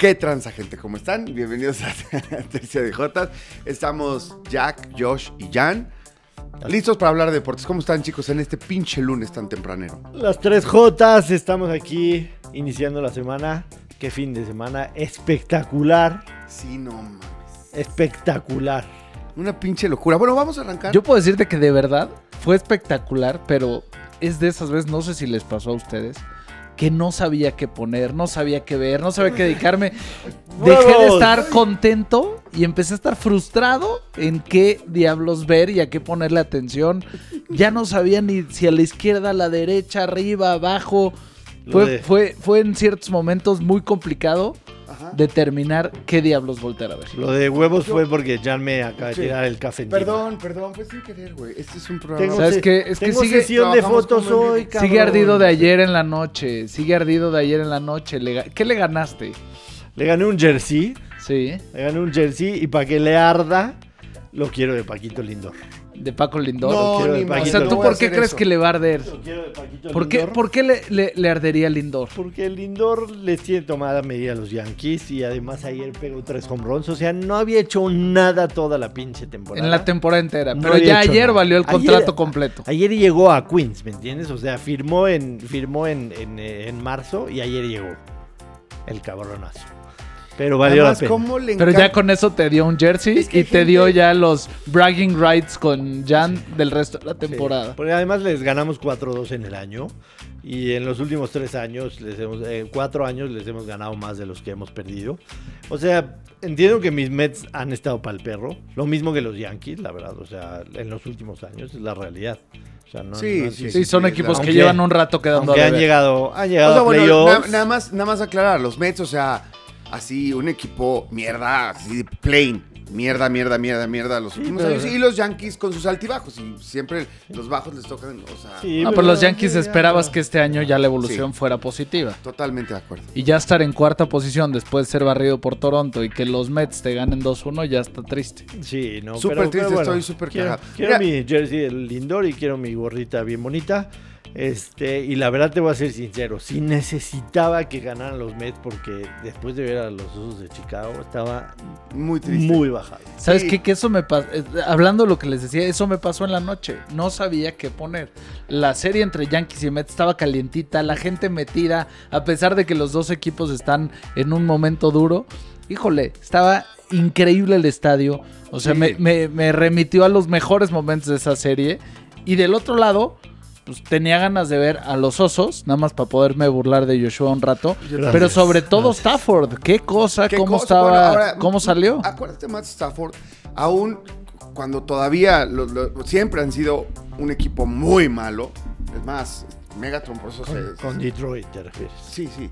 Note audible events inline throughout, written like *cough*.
¿Qué transa, gente? ¿Cómo están? Bienvenidos a *laughs* Tercia de Jotas. Estamos Jack, Josh y Jan. Listos para hablar de deportes. ¿Cómo están, chicos, en este pinche lunes tan tempranero? Las tres Jotas, estamos aquí iniciando la semana. Qué fin de semana espectacular. Sí, no mames. Espectacular. Una pinche locura. Bueno, vamos a arrancar. Yo puedo decirte que de verdad fue espectacular, pero es de esas veces, no sé si les pasó a ustedes, que no sabía qué poner, no sabía qué ver, no sabía qué dedicarme. *laughs* Dejé de estar contento y empecé a estar frustrado en qué diablos ver y a qué ponerle atención. Ya no sabía ni si a la izquierda, a la derecha, arriba, abajo. Fue, fue, fue en ciertos momentos muy complicado Ajá. determinar qué diablos voltear a ver. Lo de huevos fue porque Jan me acaba de Sí. tirar el café encima. Perdón, perdón, fue sin querer, güey. Este es un programa. Tengo, ¿Sabes se- qué? Es que tengo sigue- sesión de trabajamos fotos como en hoy, vivo. cabrón. Sigue ardido de ayer en la noche. Sigue ardido de ayer en la noche. Le ga- ¿Qué le ganaste? Le gané un jersey. Sí, Le gané un jersey y para que le arda, lo quiero de Paquito Lindor. De Paco Lindor. No, quiero ni de o sea, ¿tú por qué crees eso. que le va a arder? Lo quiero de Paquito ¿Por qué, Lindor. por qué le, le- le ardería Lindor? Porque Lindor les tiene tomada medida a los Yankees y además ayer pegó tres home runs. O sea, no había hecho nada toda la pinche temporada. En la temporada entera. No Pero ya ayer nada. valió el Ayer- contrato completo. Ayer llegó a Queens, ¿me entiendes? O sea, firmó en, firmó en, en, eh, en marzo y ayer llegó el cabronazo. Pero valió Además, la pena. ¿cómo le Pero ya con eso te dio un jersey Es que y te gente- dio ya los bragging rights con Jan del resto de la Sí, temporada. porque además les ganamos 4-2 en el año. Y en los últimos tres años, les hemos, eh, cuatro años, les hemos ganado más de los que hemos perdido. O sea, entiendo que mis Mets han estado para el perro. Lo mismo que los Yankees, la verdad. O sea, en los últimos años es la realidad. O sea, no, Sí, no sí, sido- Sí, son sí, equipos aunque- que llevan un rato quedando Aunque a han llegado, han O llegado sea, a bueno, playoffs. na- nada, más, nada más aclarar, los Mets, o sea, así, un equipo mierda, así, plain. Mierda, mierda, mierda, mierda, los últimos años. Y los Yankees con sus altibajos. Y siempre los bajos les tocan, o sea, Sí, No, pero los Yankees esperabas que este año ya la evolución fuera positiva. totalmente de acuerdo. Y ya estar en cuarta posición después de ser barrido por Toronto y que los Mets te ganen 2-1 ya está triste. Sí, no, Súper pero- triste, pero bueno, estoy súper quiero, cagado. quiero Mira. mi jersey del Lindor y quiero mi gorrita bien bonita. Este, y la verdad te voy a ser sincero, sí necesitaba que ganaran los Mets porque después de ver a los Osos de Chicago estaba Muy triste. muy bajado. ¿Sabes Sí. qué? Que eso me pasó. Hablando de lo que les decía, eso me pasó en la noche. No sabía qué poner. La serie entre Yankees y Mets estaba calientita, la gente metida, a pesar de que los dos equipos están en un momento duro. Híjole, estaba increíble el estadio. O sea, Sí. me, me- me remitió a los mejores momentos de esa serie. Y del otro lado, pues tenía ganas de ver a los osos, nada más para poderme burlar de Joshua un rato. Gracias, pero sobre todo gracias. Stafford, qué cosa, ¿Qué cómo cosa? estaba, Bueno, ahora, cómo salió. Acuérdate, Matt Stafford, aún cuando todavía lo- lo- siempre han sido un equipo muy malo. Es más, Megatron por eso Con, se... con Detroit te refieres. Sí, sí.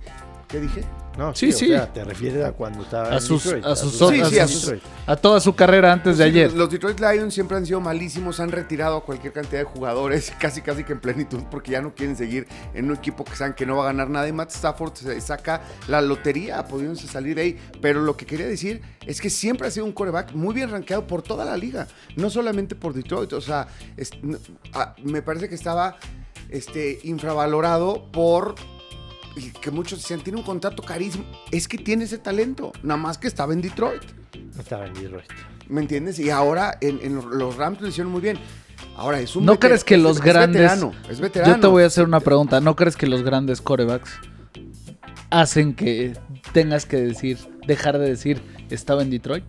¿Qué dije? No, Sí, sí, sí. O sea, te refieres a cuando estaba A en sus- Detroit, a sus- Sí, sí, a sus-. A toda su carrera antes de Sí, ayer. Los Detroit Lions siempre han sido malísimos, han retirado a cualquier cantidad de jugadores, *laughs* casi casi que en plenitud, porque ya no quieren seguir en un equipo que saben que no va a ganar nada. Y Matt Stafford se saca la lotería, pudiéndose salir de ahí. Pero lo que quería decir es que siempre ha sido un coreback muy bien rankeado por toda la liga, no solamente por Detroit. O sea, es- me parece que estaba este, infravalorado por y que muchos decían, tiene un contrato carísimo. Es que tiene ese talento, nada más que estaba en Detroit. Estaba en Detroit. ¿Me entiendes? Y ahora en, en los- Rams lo hicieron muy bien. Ahora es un ¿No crees que los es grandes- veterano, es veterano. Yo te voy a hacer una pregunta. ¿No crees que los grandes corebacks hacen que tengas que decir, dejar de decir, estaba en Detroit?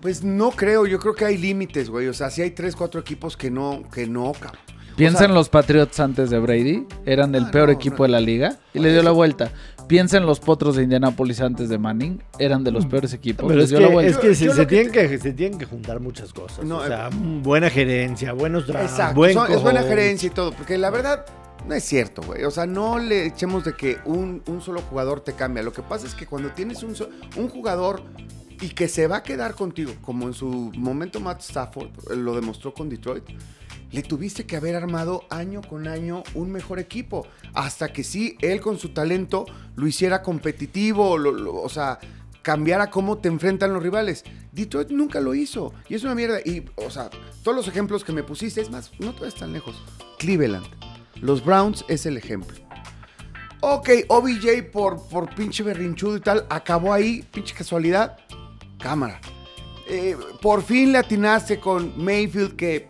Pues no creo, yo creo que hay límites, güey. O sea, si hay tres, cuatro equipos que no, que no, cabrón. Piensa O sea, en los Patriots antes de Brady, eran el Ah, peor no, equipo no. de la liga y le dio la vuelta. Piensa en los Potros de Indianapolis antes de Manning, eran de los peores equipos, Pero les es que, la vuelta. es que Yo- se, yo se lo que tienen que, se tienen que juntar muchas cosas. No, o sea, eh, buena gerencia, buenos drafts, Exacto, buen son- es buena gerencia y todo, porque la verdad no es cierto, güey. O sea, no le echemos de que un, un solo jugador te cambia. Lo que pasa es que cuando tienes un, un jugador y que se va a quedar contigo, como en su momento Matt Stafford lo demostró con Detroit, le tuviste que haber armado año con año un mejor equipo. Hasta que sí, él con su talento lo hiciera competitivo, lo- o sea, cambiara cómo te enfrentan los rivales. Detroit nunca lo hizo. Y es una mierda. Y, o sea, todos los ejemplos que me pusiste, es más, no te vayas tan lejos. Cleveland. Los Browns es el ejemplo. Ok, OBJ por, por pinche berrinchudo y tal, acabó ahí, pinche casualidad. Cámara. Eh, por fin le atinaste con Mayfield, que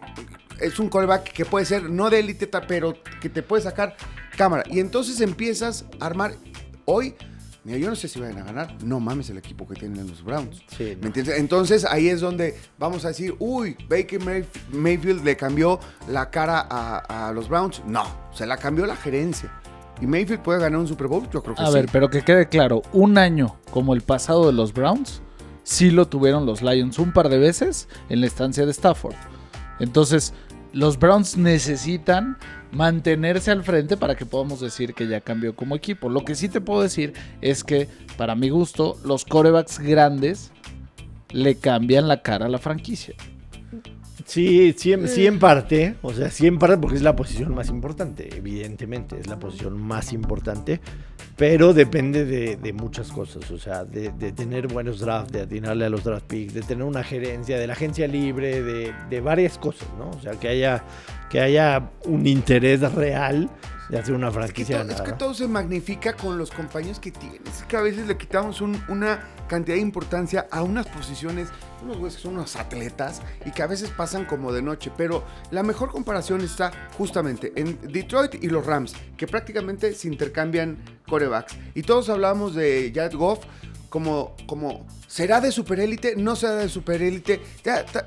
es un callback que puede ser no de élite, pero que te puede sacar cámara. Y entonces empiezas a armar. Hoy, mira, yo no sé si vayan a ganar. No mames el equipo que tienen los Browns. Sí, ¿Me no. entiendes? Entonces ahí es donde vamos a decir, uy, Baker Mayf- Mayfield le cambió la cara a, a los Browns. No, se la cambió la gerencia. ¿Y Mayfield puede ganar un Super Bowl? Yo creo que A sí. ver, pero que quede claro, un año como el pasado de los Browns, sí lo tuvieron los Lions un par de veces en la estancia de Stafford. Entonces, los Browns necesitan mantenerse al frente para que podamos decir que ya cambió como equipo. Lo que sí te puedo decir es que, para mi gusto, los corebacks grandes le cambian la cara a la franquicia. Sí, sí, sí en parte, o sea, sí en parte porque es la posición más importante, evidentemente, es la posición más importante, pero depende de, muchas cosas, o sea, de, de tener buenos drafts, de atinarle a los draft picks, de tener una gerencia, de la agencia libre, de, de varias cosas, ¿no? O sea, que haya, que haya un interés real de hacer una Es que, franquicia to- es que todo se magnifica con los compañeros que tienes. Es que a veces le quitamos un- una cantidad de importancia a unas posiciones, unos güeyes que son unos atletas y que a veces pasan como de noche. Pero la mejor comparación está justamente en Detroit y los Rams, que prácticamente se intercambian corebacks. Y todos hablamos de Jared Goff como, como ¿será de superélite? ¿No será de superélite? Ya, ta-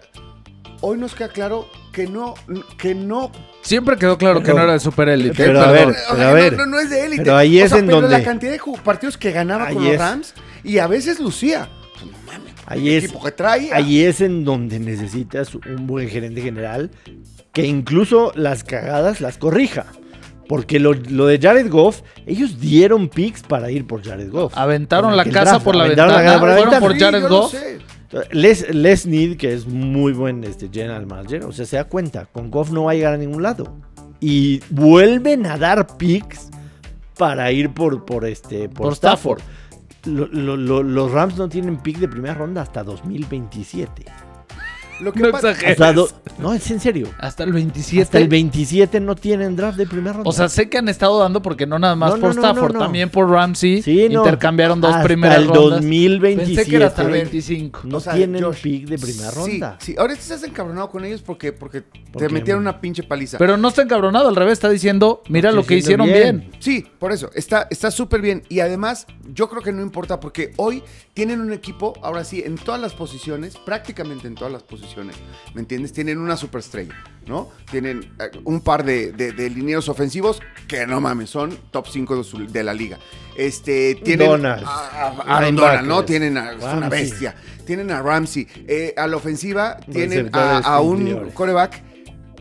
Hoy nos queda claro que no, que no Siempre quedó claro que no era de super élite. pero a ver, pero a no- ver. No, no es de élite. Pero ahí O es sea, en pero donde- la cantidad de partidos que ganaba Ahí con los es. Rams y a veces lucía. Pues, no mames. Ahí el es, equipo que traía. ahí es en donde necesitas un buen gerente general que incluso las cagadas las corrija. Porque lo, lo de Jared Goff, ellos dieron picks para ir por Jared Goff. Aventaron En la casa draft, por la aventaron ventana. casa por la fueron ventana. por Sí, Jared yo lo Goff. Les, Les Need, que es muy buen este, general manager, o sea, se da cuenta, con Goff no va a llegar a ningún lado. Y vuelven a dar picks para ir por, por, este, por, Por Stafford. Lo- lo- lo- los Rams no tienen pick de primera ronda hasta 2027. Lo que No pasa- exageres. Do- no, es en serio. Hasta el 27. Hasta el 27 no tienen draft de primera ronda. O sea, sé que han estado dando porque no nada más No, por no, Stafford, no, no. también por Ramsey. Sí, no. Intercambiaron dos hasta primeras el rondas. 2027. Pensé que era hasta el A ver, 25. No O sea, tienen Josh, pick de primera sí, ronda. Sí, ahora estás encabronado con ellos porque, porque te metieron una pinche paliza. Pero no está encabronado, al revés, está diciendo, mira Estoy lo que hicieron bien. Sí, por eso, está está súper bien. Y además, yo creo que no importa porque hoy tienen un equipo, ahora sí, en todas las posiciones, prácticamente en todas las posiciones, ¿me entiendes? Tienen una superestrella, ¿no? Tienen eh, un par de, de, de linieros ofensivos que no mames, son top 5 de, de la liga. Este, tienen Donald. a, a-. Donald, ¿no? Tienen a, es una bestia. Tienen a Ramsey. Eh, a la ofensiva tienen a, un coreback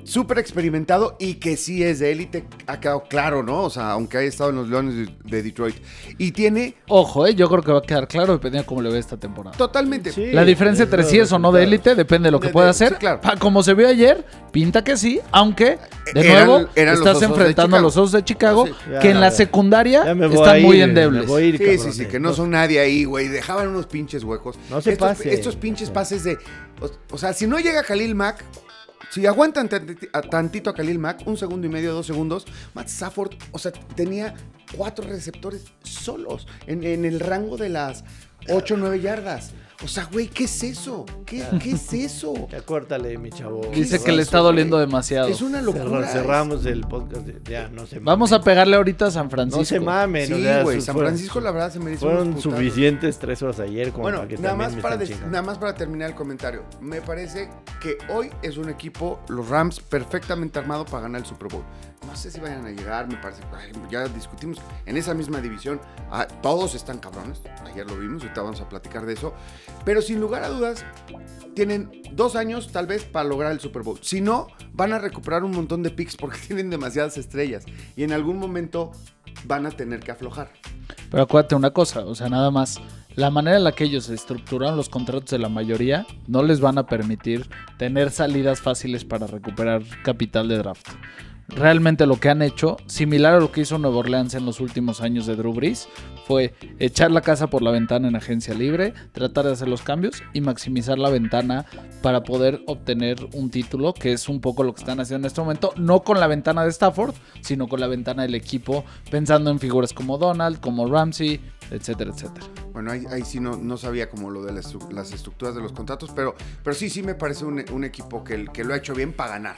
súper experimentado y que sí es de élite, ha quedado claro, ¿no? O sea, aunque haya estado en los Leones de, de Detroit. Y tiene Ojo, eh, yo creo que va a quedar claro dependiendo de cómo le ve esta temporada. totalmente... Sí. La diferencia entre sí es o no de élite depende de lo que De- pueda de- hacer. sí, claro. Como se vio ayer, pinta que sí, aunque de Eran- nuevo eran estás enfrentando a los Osos de Chicago, Sí. que en la secundaria están muy endebles. me voy a ir, Sí, sí, sí, que no son nadie ahí, güey. Dejaban unos pinches huecos. No se estos, pase. Estos pinches pases de... O, o sea, si no llega Khalil Mack... Si aguantan tantito a Khalil Mack, un segundo y medio, dos segundos, Matt Stafford, o sea, tenía cuatro receptores solos en, en el rango de las 8 o 9 yardas. O sea, güey, ¿qué es eso? ¿Qué, qué es eso? *laughs* Ya córtale, mi chavo. Dice ¿Qué que le está doliendo güey? demasiado. Es una locura. cerramos el podcast. de- ya, no se Vamos mamen. a pegarle ahorita a San Francisco. No se mamen. Sí, o sea, güey, San fueron- Francisco la verdad se merece Fueron suficientes tres horas ayer como Bueno, para que nada también más, me para nada más para terminar el comentario. Me parece que hoy es un equipo, los Rams, perfectamente armado para ganar el Super Bowl. No sé si vayan a llegar, me parece. ya discutimos en esa misma división. ah, todos están cabrones. Ayer lo vimos, ahorita vamos a platicar de eso. Pero sin lugar a dudas, tienen dos años tal vez para lograr el Super Bowl. Si no, van a recuperar un montón de picks porque *laughs* tienen demasiadas estrellas. Y en algún momento van a tener que aflojar. Pero acuérdate una cosa, o sea, nada más. La manera en la que ellos estructuraron los contratos de la mayoría no les van a permitir tener salidas fáciles para recuperar capital de draft. Realmente lo que han hecho, similar a lo que hizo Nueva Orleans en los últimos años de Drew Brees, fue echar la casa por la ventana en agencia libre, tratar de hacer los cambios y maximizar la ventana para poder obtener un título, que es un poco lo que están haciendo en este momento, no con la ventana de Stafford, sino con la ventana del equipo, pensando en figuras como Donald, como Ramsey, etcétera, etcétera. Bueno, ahí, ahí sí no, no sabía como lo de las, estru- las estructuras de los contratos, pero, pero sí, sí me parece un, equipo que, que lo ha hecho bien para ganar,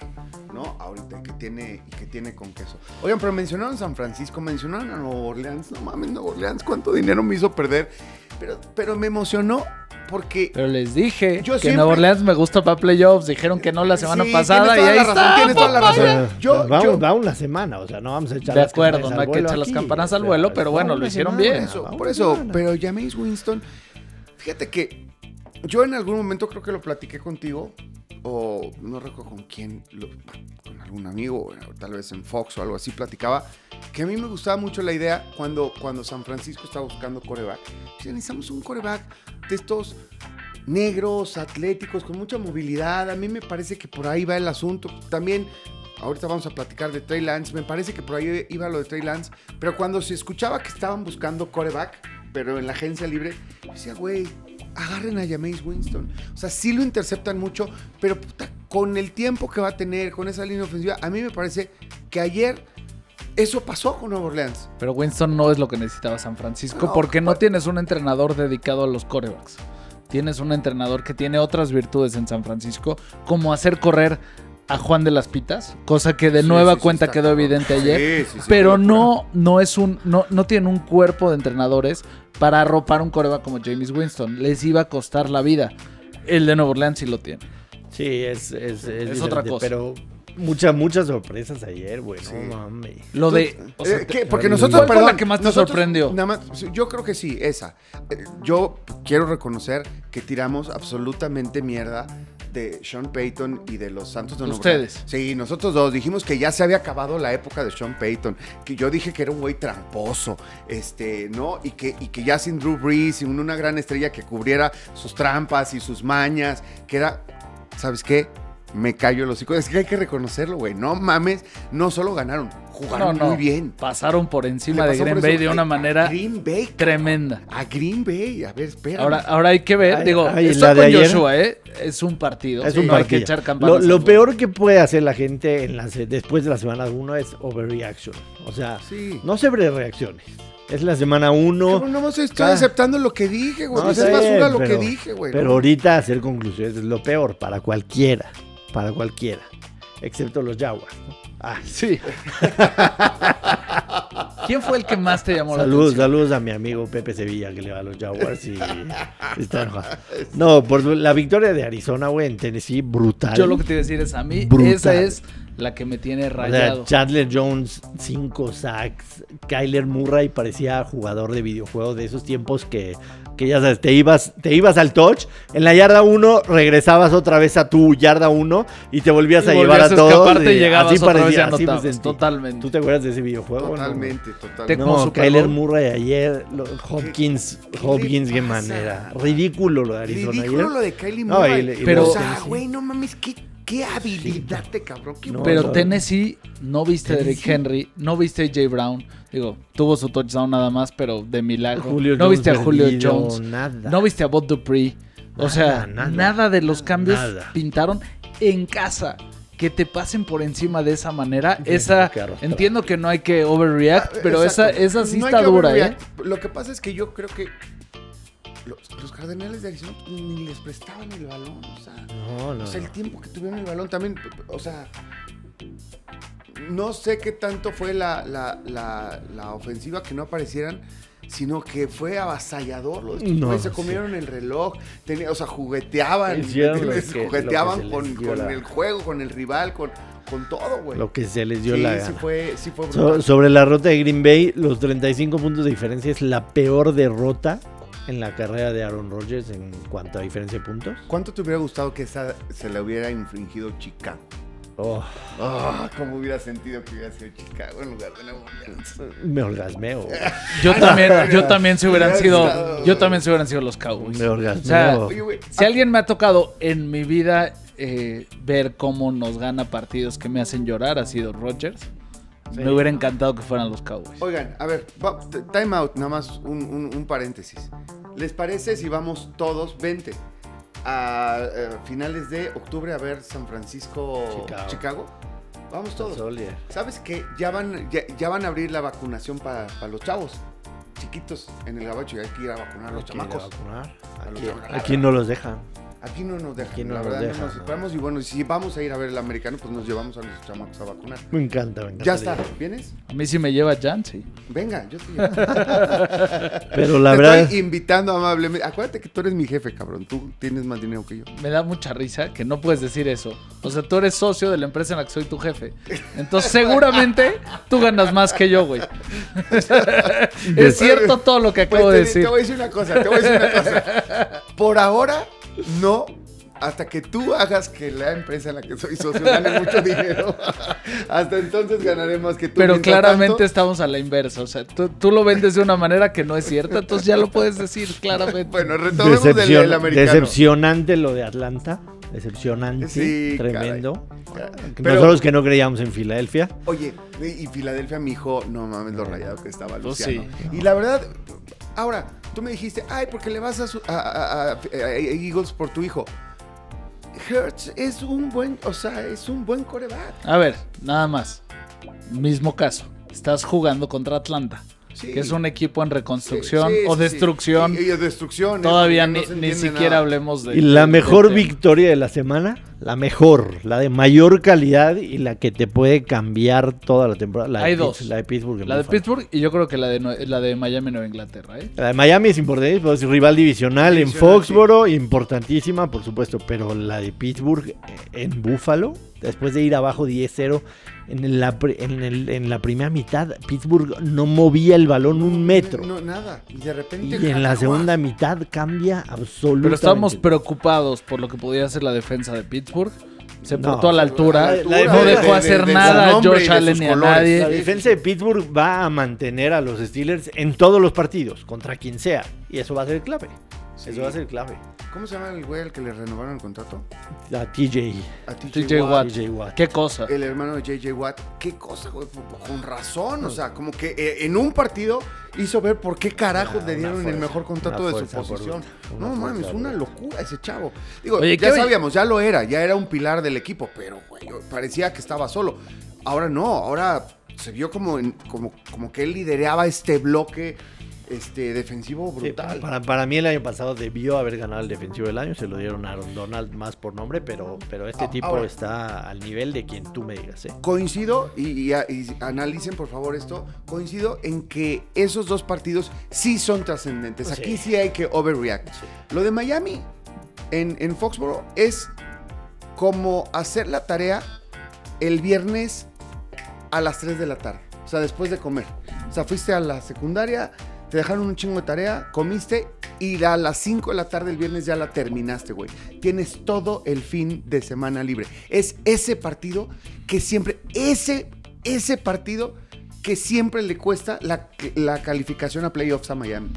¿no? Ahorita, que tiene, y que tiene con queso. Oigan, pero mencionaron San Francisco, mencionaron a Nueva Orleans, no mames, Nueva Orleans, cuánto dinero me hizo perder, pero, pero me emocionó porque... Pero les dije Yo que siempre- Nueva Orleans me gusta para playoffs, dijeron que no la semana Sí, pasada y toda ahí la razón, está. tienes toda la razón. Eh, Yo- vamos, yo- va una semana, o sea, no vamos a echar De acuerdo, no hay que echar las campanas al o sea, vuelo, pero bueno, lo hicieron semana, bien. eso, por eso, semana. pero Jameis Winston, fíjate que yo en algún momento creo que lo platiqué contigo, o no recuerdo con quién, lo- con algún amigo, tal vez en Fox o algo así, platicaba, que a mí me gustaba mucho la idea cuando, cuando San Francisco estaba buscando coreback. Decía, necesitamos un coreback de estos negros, atléticos, con mucha movilidad. A mí me parece que por ahí va el asunto. También, ahorita vamos a platicar de Trey Lance. Me parece que por ahí iba lo de Trey Lance. Pero cuando se escuchaba que estaban buscando coreback, pero en la agencia libre, decía, güey, agarren a Jameis Winston. O sea, sí lo interceptan mucho, pero puta, con el tiempo que va a tener, con esa línea ofensiva, a mí me parece que ayer eso pasó con Nueva Orleans. Pero Winston no es lo que necesitaba San Francisco No, porque no pues- tienes un entrenador dedicado a los corebacks. Tienes un entrenador que tiene otras virtudes en San Francisco, como hacer correr a Juan de las Pitas, cosa que de Sí, nueva sí, cuenta quedó cabrón. evidente ayer. Sí, sí, sí, pero no, no es un, no, no tiene un cuerpo de entrenadores para arropar un coreback como James Winston. Les iba a costar la vida. El de Nueva Orleans sí lo tiene. Sí, es, es, Es otra cosa. Pero muchas, muchas sorpresas ayer, güey. Sí. No mames. Lo de. o sea, Eh, ¿qué? Porque ¿cuál nosotros, fue la perdón, que más te nosotros sorprendió? Nada más, yo creo que sí, esa. Eh, Yo quiero reconocer que tiramos absolutamente mierda de Sean Payton y de los Santos de Ustedes. Sí, nosotros dos dijimos que ya se había acabado la época de Sean Payton, que yo dije que era un güey tramposo, este, ¿no? Y que, y que ya sin Drew Brees, sin una gran estrella que cubriera sus trampas y sus mañas, que era, ¿sabes qué? Me callo el hocico. Es que hay que reconocerlo, güey. No mames, no solo ganaron, jugaron no, no. muy bien. Pasaron por encima Le de Green Bay de una a manera Green Bay. tremenda. A Green Bay. A ver, espera. Ahora, ahora hay que ver, Ay, digo, ay, esto la de con ayer. Joshua, ¿eh? Es un partido. Es sí, un no hay partido. que echar Lo, campanas. lo peor que puede hacer la gente en la se- después de la semana 1 es overreaction. O sea, Sí. no sobre reacciones. Es la semana 1. Cabrón, no más estoy Ah. aceptando lo que dije, güey. No, Pues es basura lo pero- que dije, güey. Pero ¿no? ahorita hacer conclusiones es lo peor para cualquiera. Para cualquiera. Excepto los Jaguars. ¿no? Ah, Sí. *laughs* ¿Quién fue el que más te llamó saludos, la atención? saludos a mi amigo Pepe Sevilla que le va a los Jaguars y *laughs* está enojado. No, por la victoria de Arizona, güey, en Tennessee, brutal. Yo lo que te iba a decir es a mí, Brutal. esa es la que me tiene O sea, rayado. Chandler Jones, 5 sacks. Kyler Murray parecía jugador de videojuego de esos tiempos que, que ya sabes, te ibas, te ibas al touch. En la yarda 1 regresabas otra vez a tu yarda 1 y te volvías Y a llevar a todos. y llegabas así otra vez y parecía, así me sentí. Totalmente. ¿Tú te acuerdas de ese videojuego? no? Totalmente, Te- totalmente. como No, Super Kyler Bowl. Murray ayer, lo- Hopkins, qué Hopkins, qué manera. Ridículo lo de Arizona Ridículo ayer. lo de Kylie No, Murray. y le- y Pero- o sea, güey, no mames, qué, qué habilidad de cabrón. Qué No, Pero. Tennessee, no viste a Derrick. Henry, no viste a J. Brown. Digo, tuvo su touchdown nada más, pero de milagro. Julio no Jones viste a Julio perdido, Jones. Nada. No viste a Bob Dupree. O Nada, sea, nada, nada, de los cambios nada. pintaron en casa. Que te pasen por encima de esa manera. Sí, esa. Entiendo que no hay que overreact, Ah, pero esa, exacto. esa sí No está dura, ¿eh? Lo que pasa es que yo creo que los, los Cardenales de Arizona ni les prestaban el balón. O sea, No, no. o sea, el tiempo que tuvieron el balón también, o sea, no sé qué tanto fue la, la, la, la ofensiva que no aparecieran, sino que fue avasallador. Los No, se sí. comieron el reloj, tenía- o sea, jugueteaban, ¿entiendes? que- jugueteaban con, les dio con la- el juego, con el rival, con, con todo, güey. Lo que se les dio sí, la sí gana. fue, sí fue So- sobre la ruta de Green Bay, los 35 puntos de diferencia es la peor derrota en la carrera de Aaron Rodgers en cuanto a diferencia de puntos. ¿Cuánto te hubiera gustado que esa se le hubiera infringido Chicago? Oh, Ah, ¿Cómo hubiera sentido que hubiera sido Chicago en lugar de Nueva Orleans? me orgasmeo. *laughs* Yo también, *laughs* yo también se hubieran Hubiera sido. Yo también se hubieran sido los Cowboys. Me orgasmeo. sea, Oye, güey, Si alguien me ha tocado en mi vida eh, ver cómo nos gana partidos que me hacen llorar ha sido Rodgers. Sí. Me hubiera encantado que fueran los Cowboys. Oigan, a ver, time out, nada más un, un- un paréntesis. ¿Les parece si vamos todos, 20, a eh, finales de octubre a ver San Francisco, Chicago. Chicago? Vamos todos. ¿Sabes qué? Ya van, ya, ya van a abrir la vacunación para los chavos chiquitos en el gabacho y hay que ir a vacunar a los a vacunar. A los Aquí, chamacos. aquí no los dejan. Aquí no nos dejan, Aquí no la nos verdad dejan, no nos no. esperamos y bueno, si vamos a ir a ver el americano, pues nos llevamos a los chamacos a vacunar. Me encanta, me encanta. Ya está, ¿vienes? A mí sí me lleva Jancy. Venga, yo te llevo. *laughs* Pero la te verdad. estoy invitando amablemente. Acuérdate que tú eres mi jefe, cabrón. Tú tienes más dinero que yo. Me da mucha risa que no puedes decir eso. O sea, tú eres socio de la empresa en la que soy tu jefe. Entonces, seguramente tú ganas más que yo, güey. *laughs* es cierto todo lo que Pues acabo te, de decir. te voy a decir una cosa, te voy a decir una cosa. *laughs* Por ahora, no. Hasta que tú hagas que la empresa en la que soy socio gane mucho dinero. *laughs* Hasta entonces ganaré más que tú. Pero claramente tanto- estamos a la inversa. O sea, tú, tú lo vendes de una manera que no es cierta, entonces ya lo puedes decir claramente. Bueno, retomemos Decepcion- del americano. decepcionante lo de Atlanta. Decepcionante. Sí, tremendo. Pero- Nosotros que no creíamos en Filadelfia. Oye, y Filadelfia, mi hijo, no mames lo rayado que estaba Pues Luciano. sí. Y la verdad, ahora, tú me dijiste, ay, porque le vas a, su- a- Eagles por tu hijo. Hertz es un buen, o sea, es un buen coreback. A ver, nada más. Mismo caso. Estás jugando contra Atlanta, Sí. que es un equipo en reconstrucción Sí, sí, o sí, destrucción. sí. Y, y destrucción. Todavía ni, no ni siquiera nada. hablemos de. Y la de- mejor de- victoria de la semana, la mejor, la de mayor calidad y la que te puede cambiar toda la temporada. La de Hay Pitts- dos. La de Pittsburgh. La de. Pittsburgh y yo creo que la de, la de Miami Nueva Inglaterra, ¿eh? La de Miami es importante, pues, rival divisional, Divisional, en Foxboro, importantísima, por supuesto, pero la de Pittsburgh eh, en Buffalo, después de ir abajo 10-0, en la, en, el- en la primera mitad, Pittsburgh no movía el balón un metro. No, nada. Y de repente. y en la segunda mitad cambia absolutamente. Pero estábamos preocupados por lo que podía hacer la defensa de Pittsburgh. Se No. portó a la altura. La- la no dejó de- hacer de- de nada a Josh Allen ni a nadie. La defensa de Pittsburgh va a mantener a los Steelers en todos los partidos, contra quien sea. Y eso va a ser clave. Sí. Eso va a ser clave. ¿Cómo se llama el güey al que le renovaron el contrato? A TJ. A TJ Watt. TJ Watt. Qué cosa. El hermano de JJ Watt. ¿Qué cosa, güey? Con razón. O sea, como que eh, en un partido hizo ver por qué carajos Ah, le dieron el mejor contrato de su posición. bruta, No mames, fuerza una locura ese chavo. Digo, Oye, ya ¿qué- sabíamos, ya lo era, ya era un pilar del equipo, pero güey, parecía que estaba solo. Ahora no, ahora se vio como, en- como, como que él lideraba este bloque este, defensivo Sí, brutal. para, para mí el año pasado debió haber ganado el defensivo del año, se lo dieron a Aaron Donald más por nombre, pero, pero este Ah, tipo ahora. está al nivel de quien tú me digas. ¿eh? Coincido, y, y- y analicen por favor esto, coincido en que esos dos partidos sí son trascendentes. Aquí Sí. sí hay que overreact. Lo de Miami en, en Foxboro es como hacer la tarea el viernes a las 3 de la tarde. O sea, después de comer. O sea, fuiste a la secundaria, te dejaron un chingo de tarea, comiste y a las 5 de la tarde el viernes ya la terminaste, güey. Tienes todo el fin de semana libre. Es ese partido que siempre, ese, ese partido que siempre le cuesta la, la calificación a playoffs a Miami.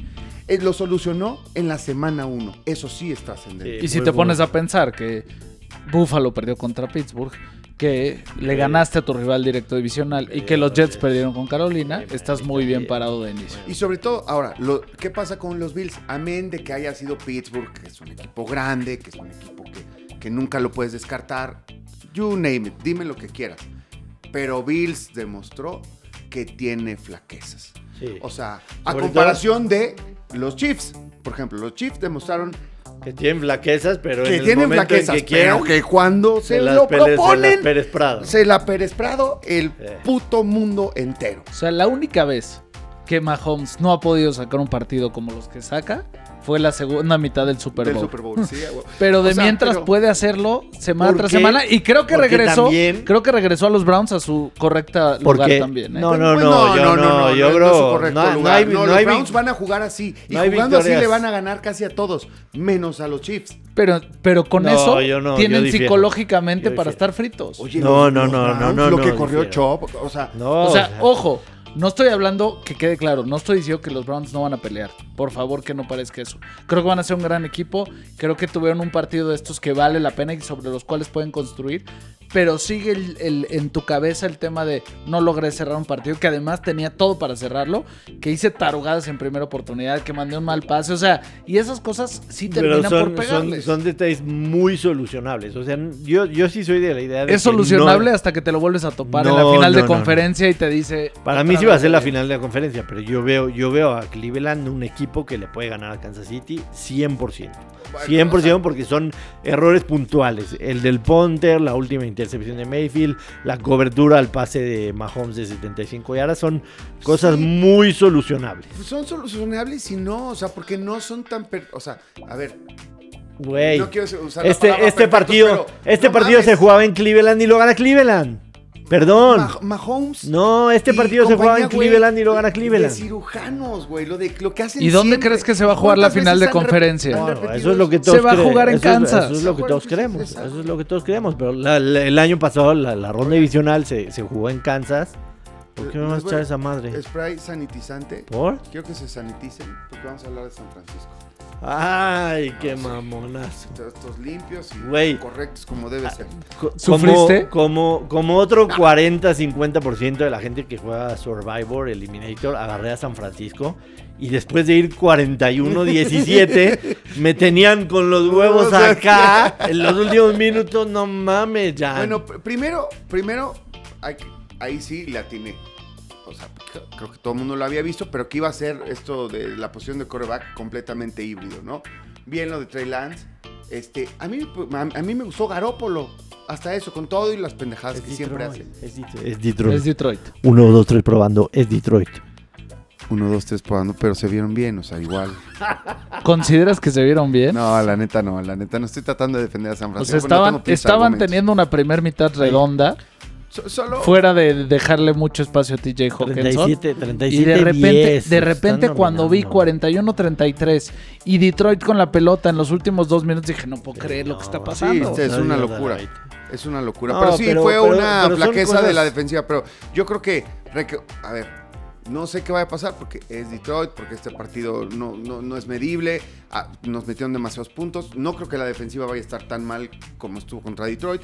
Eh, lo solucionó en la semana 1. Eso sí es trascendente. Sí. Y si te pones a pensar que Buffalo perdió contra Pittsburgh, que le ganaste a tu rival directo divisional y que los Jets perdieron con Carolina, estás muy bien parado de inicio. Y sobre todo, ahora, lo, ¿qué pasa con los Bills? Amén de que haya sido Pittsburgh, que es un equipo grande, que es un equipo que, que nunca lo puedes descartar. You name it, dime lo que quieras. Pero Bills demostró que tiene flaquezas. Sí. O sea, a comparación de los Chiefs. Por ejemplo, los Chiefs demostraron que tienen flaquezas, pero en que el tienen momento en flaquezas, que quieran, pero que cuando se, lo Pérez- se las proponen, Pérez Prado. se la Pérez Prado el Sí. puto mundo entero. O sea, la única vez que Mahomes no ha podido sacar un partido como los que saca fue la segunda mitad del Super Del Bowl. Super Bowl. sí, güey. *laughs* Pero de O sea, mientras pero- puede hacerlo semana tras semana y creo que regresó, también- creo que regresó a los Browns a su correcta lugar Porque también. ¿eh? no, no, pues, no, yo no, yo no creo no, no hay, No, no los hay Browns van a jugar así. Y no jugando así le van a ganar casi a todos, menos a los Chiefs. Pero, pero con No, eso no, tienen psicológicamente para estar fritos. Oye, No, los- no, los no, no, no, Lo no, que corrió. Chop, o sea, No, o sea, ojo, no estoy hablando que quede claro, no estoy diciendo que los Browns no van a pelear. Por favor, que no parezca eso. Creo que van a ser un gran equipo. Creo que tuvieron un partido de estos que vale la pena y sobre los cuales pueden construir. Pero sigue el- el- en tu cabeza el tema de no logré cerrar un partido que además tenía todo para cerrarlo, que hice tarugadas en primera oportunidad, que mandé un mal pase, o sea, y esas cosas sí terminan por son, pegarles. son detalles muy solucionables. O sea, yo, yo sí soy de la idea de es que solucionable no- hasta que te lo vuelves a topar en la final no, de conferencia y te dice. Para mí sí va a ser la final de la conferencia, pero yo veo, yo veo a Cleveland un equipo que le puede ganar a Kansas City 100%. 100% porque son errores puntuales. El del punter, la última intercepción de Mayfield, la cobertura al pase de Mahomes de 75 yardas son cosas Sí. muy solucionables. Pues son solucionables y no, o sea, porque no son tan... per- O sea, a ver, Güey. no quiero usar la Este, este partido, este no partido mames, se jugaba en Cleveland y lo gana Cleveland. Perdón. Mah- Mahomes... No, este partido se jugaba en Cleveland y lo gana De Cleveland. cirujanos, güey, lo, de, lo que hacen ¿Y dónde siempre. crees que se va a jugar la ¿Cuántas final de conferencia? repetido eso es lo que todos Se va a creen. jugar en Eso es- Kansas. Eso es lo que todos creemos. Eso es lo que todos creemos. Pero la- la- el año pasado la, la ronda divisional se, se jugó en Kansas. ¿Por qué me vas a echar esa madre? Spray sanitizante. ¿Por? Quiero que se saniticen porque vamos a hablar de San Francisco. Ay, qué mamonazo. Todos estos limpios y Güey. correctos como debe ser. Co- ¿Sufriste? Como, como, como otro 40-50% de la gente que juega Survivor, Eliminator, agarré a San Francisco. Y después de ir 41-17, *laughs* me tenían con los huevos acá. *laughs* En los últimos minutos, no mames, ya. Bueno, pr- primero, primero, hay que- ahí sí le atiné. Sea, creo que todo el mundo lo había visto, pero que iba a ser esto de la posición de coreback completamente híbrido, ¿no? Bien lo de Trey Lance. Este, a mí, a, mí me gustó Garópolo. Hasta eso, con todo y las pendejadas es que siempre hace. Detroit. Es Detroit. Es Detroit. Es Detroit. 1, 2, 3 probando. Es Detroit. Uno, dos, tres probando, pero se vieron bien, o sea, igual. *laughs* ¿Consideras que se vieron bien? No, la neta no, la neta no estoy tratando de defender a San o Francisco. sea, no estaban, argumentos. teniendo una primer mitad redonda, So- solo fuera de dejarle mucho espacio a TJ Hawkinson. 37, 37, Y de repente, 10. de repente cuando vi dominando. 41-33 y Detroit con la pelota en los últimos dos minutos, dije, no puedo creer lo que está pasando. sí, es una locura. Es una locura. No, pero sí, pero- fue pero- una pero flaqueza cosas- de la defensiva. Pero yo creo que. A ver, no sé qué vaya a pasar porque es Detroit, porque este partido no, no, no es medible. ah, nos metieron demasiados puntos. No creo que la defensiva vaya a estar tan mal como estuvo contra Detroit.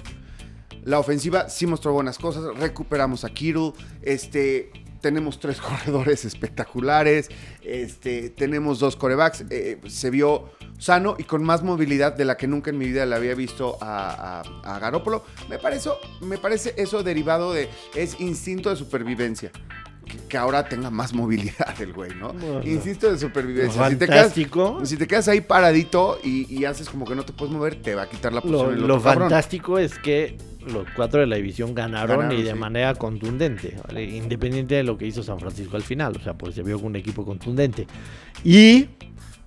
La ofensiva sí mostró buenas cosas. Recuperamos a Kittle. Este. Tenemos tres *laughs* corredores espectaculares. Este, tenemos dos corebacks. eh, se vio sano y con más movilidad de la que nunca en mi vida le había visto a, a, a Garópolo. Me parece, me parece eso derivado de. Es instinto de supervivencia. Que, ahora tenga más movilidad el güey, ¿no? Bueno. instinto de supervivencia. Lo Si te, quedas, fantástico. si te quedas ahí paradito y, y haces como que no te puedes mover, te va a quitar la Lo, posición. el lo otro cabrón. fantástico es que los cuatro de la división ganaron, Ganaron, y de sí. manera contundente, ¿vale? independiente de lo que hizo San Francisco al final. O sea, pues se vio con un equipo contundente. Y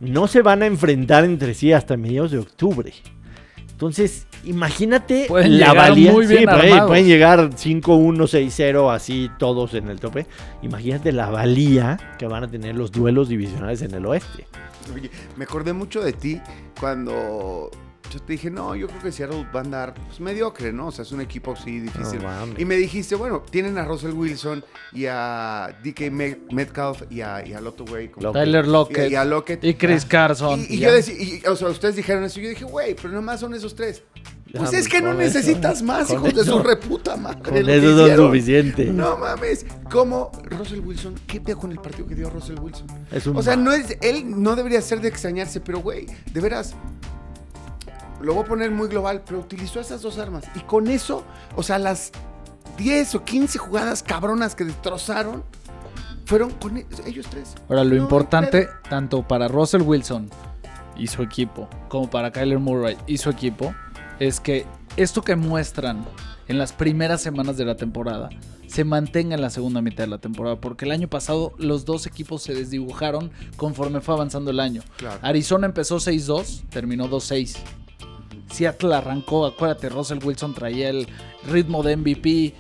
no se van a enfrentar entre sí hasta mediados de octubre. Entonces, imagínate Pueden la valía. muy bien Sí, pueden- pueden llegar 5-1, 6-0, así todos en el tope. Imagínate la valía que van a tener los duelos divisionales en el oeste. Oye, me acordé mucho de ti cuando yo te dije, no, yo creo que Seattle va a andar pues, mediocre, ¿no? O sea, es un equipo sí difícil. No mames. y me dijiste, bueno, tienen a Russell Wilson y a DK Me- Metcalf y a, y al otro güey. como- Lockett. Tyler y, Lockett y a Lockett. y Chris Carson. Y, yo decía, y, o sea, ustedes dijeron eso y yo dije, güey, pero nomás son esos tres. Pues pues, es que no con eso- necesitas más, hijos de su reputa madre. Con eso son hicieron. suficiente. No mames, ¿cómo Russell Wilson? ¿Qué pedo con el partido que dio Russell Wilson? Es un O sea, no es, él no debería ser de extrañarse, pero güey, de veras, lo voy a poner muy global, pero utilizó esas dos armas. Y con eso, o sea, las 10 o 15 jugadas cabronas que destrozaron, fueron con e- ellos tres. Ahora, lo No importante, tanto para Russell Wilson y su equipo, como para Kyler Murray y su equipo, es que esto que muestran en las primeras semanas de la temporada se mantenga en la segunda mitad de la temporada, porque el año pasado los dos equipos se desdibujaron conforme fue avanzando el año. Claro. Arizona empezó 6-2, terminó 2-6. Seattle arrancó, acuérdate, Russell Wilson traía el ritmo de MVP.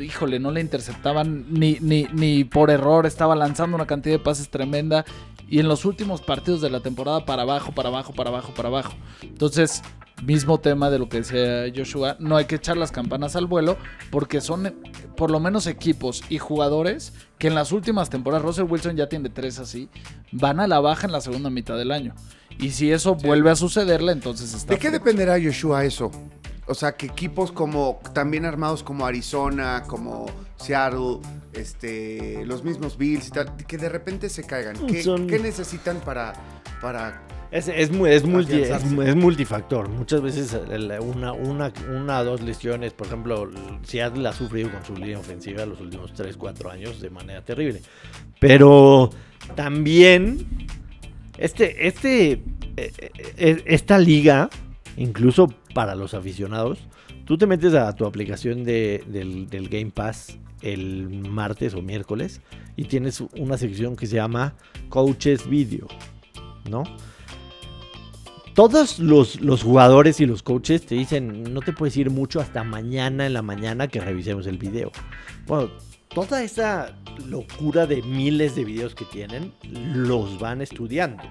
Híjole, no le interceptaban ni, ni, ni por error, estaba lanzando una cantidad de pases tremenda. Y en los últimos partidos de la temporada, para abajo, para abajo, para abajo, para abajo. Entonces, Mismo tema de lo que decía Joshua, no hay que echar las campanas al vuelo porque son por lo menos equipos y jugadores que en las últimas temporadas, Russell Wilson ya tiene tres así, van a la baja en la segunda mitad del año. Y si eso vuelve a sucederle, entonces está... ¿De qué dependerá Joshua eso? O sea, que equipos como también armados como Arizona, como Seattle, este, los mismos Bills y tal, que de repente se caigan. ¿Qué, Son- qué necesitan para, para Es, es, es multi- es, multifactor. Muchas veces una, una, una o dos lesiones, por ejemplo, Seattle ha sufrido con su línea ofensiva los últimos 3, 4 años de manera terrible. Pero también este, este, eh, eh, esta liga, incluso para los aficionados, tú te metes a tu aplicación de- del, del Game Pass el martes o miércoles y tienes una sección que se llama Coaches Video, ¿no? Todos los, los jugadores y los coaches te dicen, no te puedes ir mucho hasta mañana en la mañana que revisemos el video. Bueno, toda esa locura de miles de videos que tienen, los van estudiando.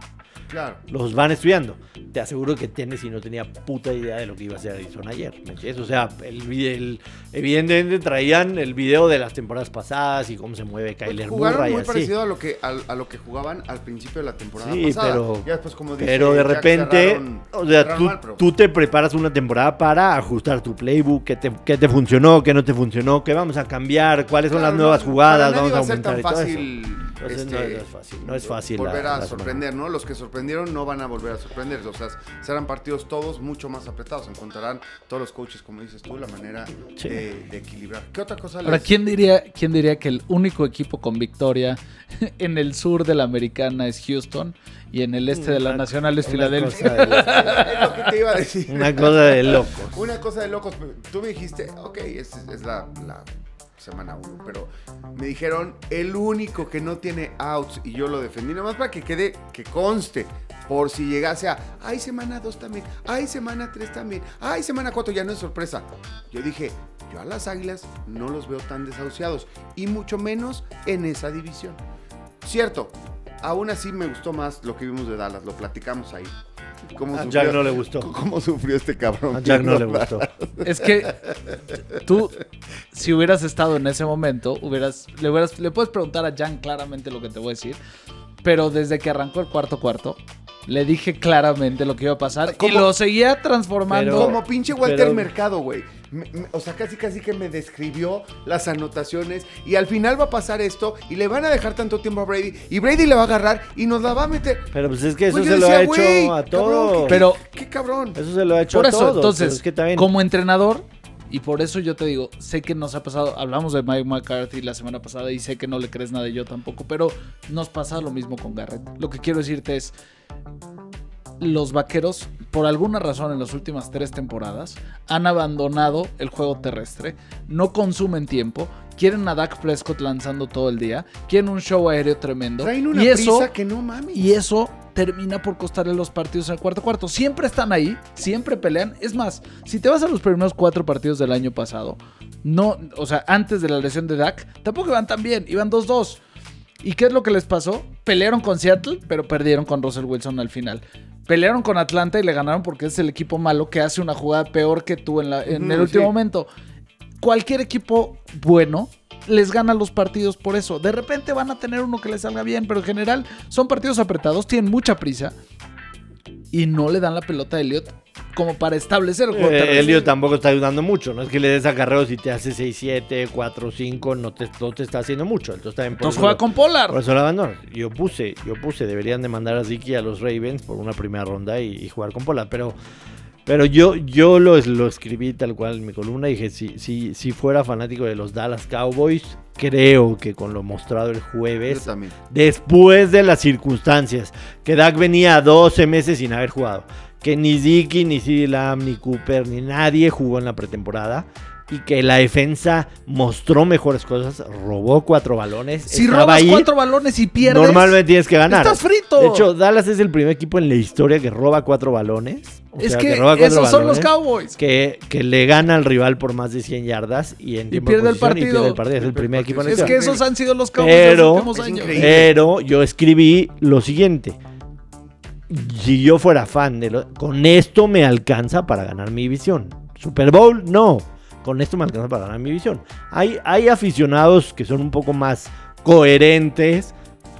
Claro. Los van estudiando. Te aseguro que Tennessee no tenía puta idea de lo que iba a hacer Arizona ayer. ¿Me entiendes? O sea, el, el- evidentemente traían el video de las temporadas pasadas y cómo se mueve Kyler Jugaron Murray. muy así. parecido a lo que a, a lo que jugaban al principio de la temporada Sí, pasada. pero- Ya después, como Pero de repente, cerraron- o sea, tú, mal, pero- tú te preparas una temporada para ajustar tu playbook, qué te, qué te funcionó, qué no te funcionó, qué vamos a cambiar, cuáles son Claro, las nuevas jugadas, vamos a aumentar tan y todo eso. Entonces, no, este, no es fácil, no es fácil Volver la a semana. sorprender, ¿no? Los que sorprendieron no van a volver a sorprender. O sea, serán partidos todos mucho más apretados. Encontrarán todos los coaches, como dices tú, la manera Sí. de, de equilibrar. ¿Qué otra cosa Ahora, les- ¿quién diría, ¿quién diría que el único equipo con victoria *laughs* en el sur de la americana es Houston y en el este de la Una- nacional es Filadelfia? de- *laughs* Es lo que te iba a decir. Una cosa de locos. Una cosa de locos. Tú me dijiste, ok, es, es la, la semana 1, pero me dijeron el único que no tiene outs y yo lo defendí, nada más para que quede, que conste, por si llegase a, ay, semana 2 también, ay, semana 3 también, ay, semana 4, ya no es sorpresa. Yo dije, yo a las águilas no los veo tan desahuciados y mucho menos en esa división. Cierto, aún así me gustó más lo que vimos de Dallas, lo platicamos ahí. Cómo A sufrió- Jack no le gustó. ¿Cómo sufrió este cabrón? A Jack no le gustó. Es que tú, si hubieras estado en ese momento, hubieras, le, hubieras, le puedes preguntar a Jan claramente lo que te voy a decir. Pero desde que arrancó el cuarto cuarto, le dije claramente lo que iba a pasar. Y lo seguía transformando. Pero- Como pinche Walter Pero- Mercado, güey. Me- me- O sea, casi casi que me describió las anotaciones y al final va a pasar esto y le van a dejar tanto tiempo a Brady y Brady le va a agarrar y nos la va a meter. Pero pues es que eso Pues yo se lo decía, ha hecho güey, a cabrón, todos. ¿qué- Pero- qué cabrón. Eso se lo ha hecho Por a eso, todos. pero entonces, es que también- como entrenador, y por eso yo te digo, sé que nos ha pasado, hablamos de Mike McCarthy la semana pasada y sé que no le crees nada yo tampoco, pero nos pasa lo mismo con Garrett. Lo que quiero decirte es, los vaqueros, por alguna razón en las últimas tres temporadas, han abandonado el juego terrestre, no consumen tiempo, quieren a Dak Prescott lanzando todo el día, quieren un show aéreo tremendo. Traen una y eso, que no mames. y eso termina por costarle los partidos en el cuarto cuarto. Siempre están ahí, siempre pelean. Es más, si te vas a los primeros cuatro partidos del año pasado, no, o sea, antes de la lesión de Dak, tampoco iban tan bien, iban 2-2. ¿Y qué es lo que les pasó? Pelearon con Seattle, pero perdieron con Russell Wilson al final. Pelearon con Atlanta y le ganaron porque es el equipo malo que hace una jugada peor que tú en, la- en Ujú, el último sí. momento. Cualquier equipo bueno les gana los partidos por eso. De repente van a tener uno que les salga bien, pero en general son partidos apretados, tienen mucha prisa y no le dan la pelota a Elliot como para establecer el juego. Eh. Elliot tampoco está ayudando mucho. No es que le des acarreos y te hace 6-7, 4-5, no te, no te está haciendo mucho. Entonces también Entonces juega lo- con Pollard. Por eso lo abandono. Yo puse, yo puse, deberían de mandar a Ziki a los Ravens por una primera ronda y, y jugar con Pola. Pero, pero yo, yo lo, lo escribí tal cual en mi columna. Dije, si, si, si fuera fanático de los Dallas Cowboys, creo que con lo mostrado el jueves, después de las circunstancias, que Dak venía 12 meses sin haber jugado, que ni Ziki, ni CeeDee Lamb, ni Cooper, ni nadie jugó en la pretemporada. Y que la defensa mostró mejores cosas, robó cuatro balones. Si robas ahí. cuatro balones y pierdes, Normalmente tienes que ganar. estás frito. De hecho, Dallas es el primer equipo en la historia que roba cuatro balones. O es sea, que, esos son los Cowboys. Que, que le gana al rival por más de 100 yardas y en Y tiempo de pierde el y partido. pierde el partido. Es el el primer partido. equipo en Es que esos han sido los Cowboys Pero- los últimos años. Pero yo escribí lo siguiente. si yo fuera fan de lo, con esto me alcanza para ganar mi división. Super Bowl, no. Con esto me alcanza para ganar mi división. Hay, hay aficionados que son un poco más coherentes,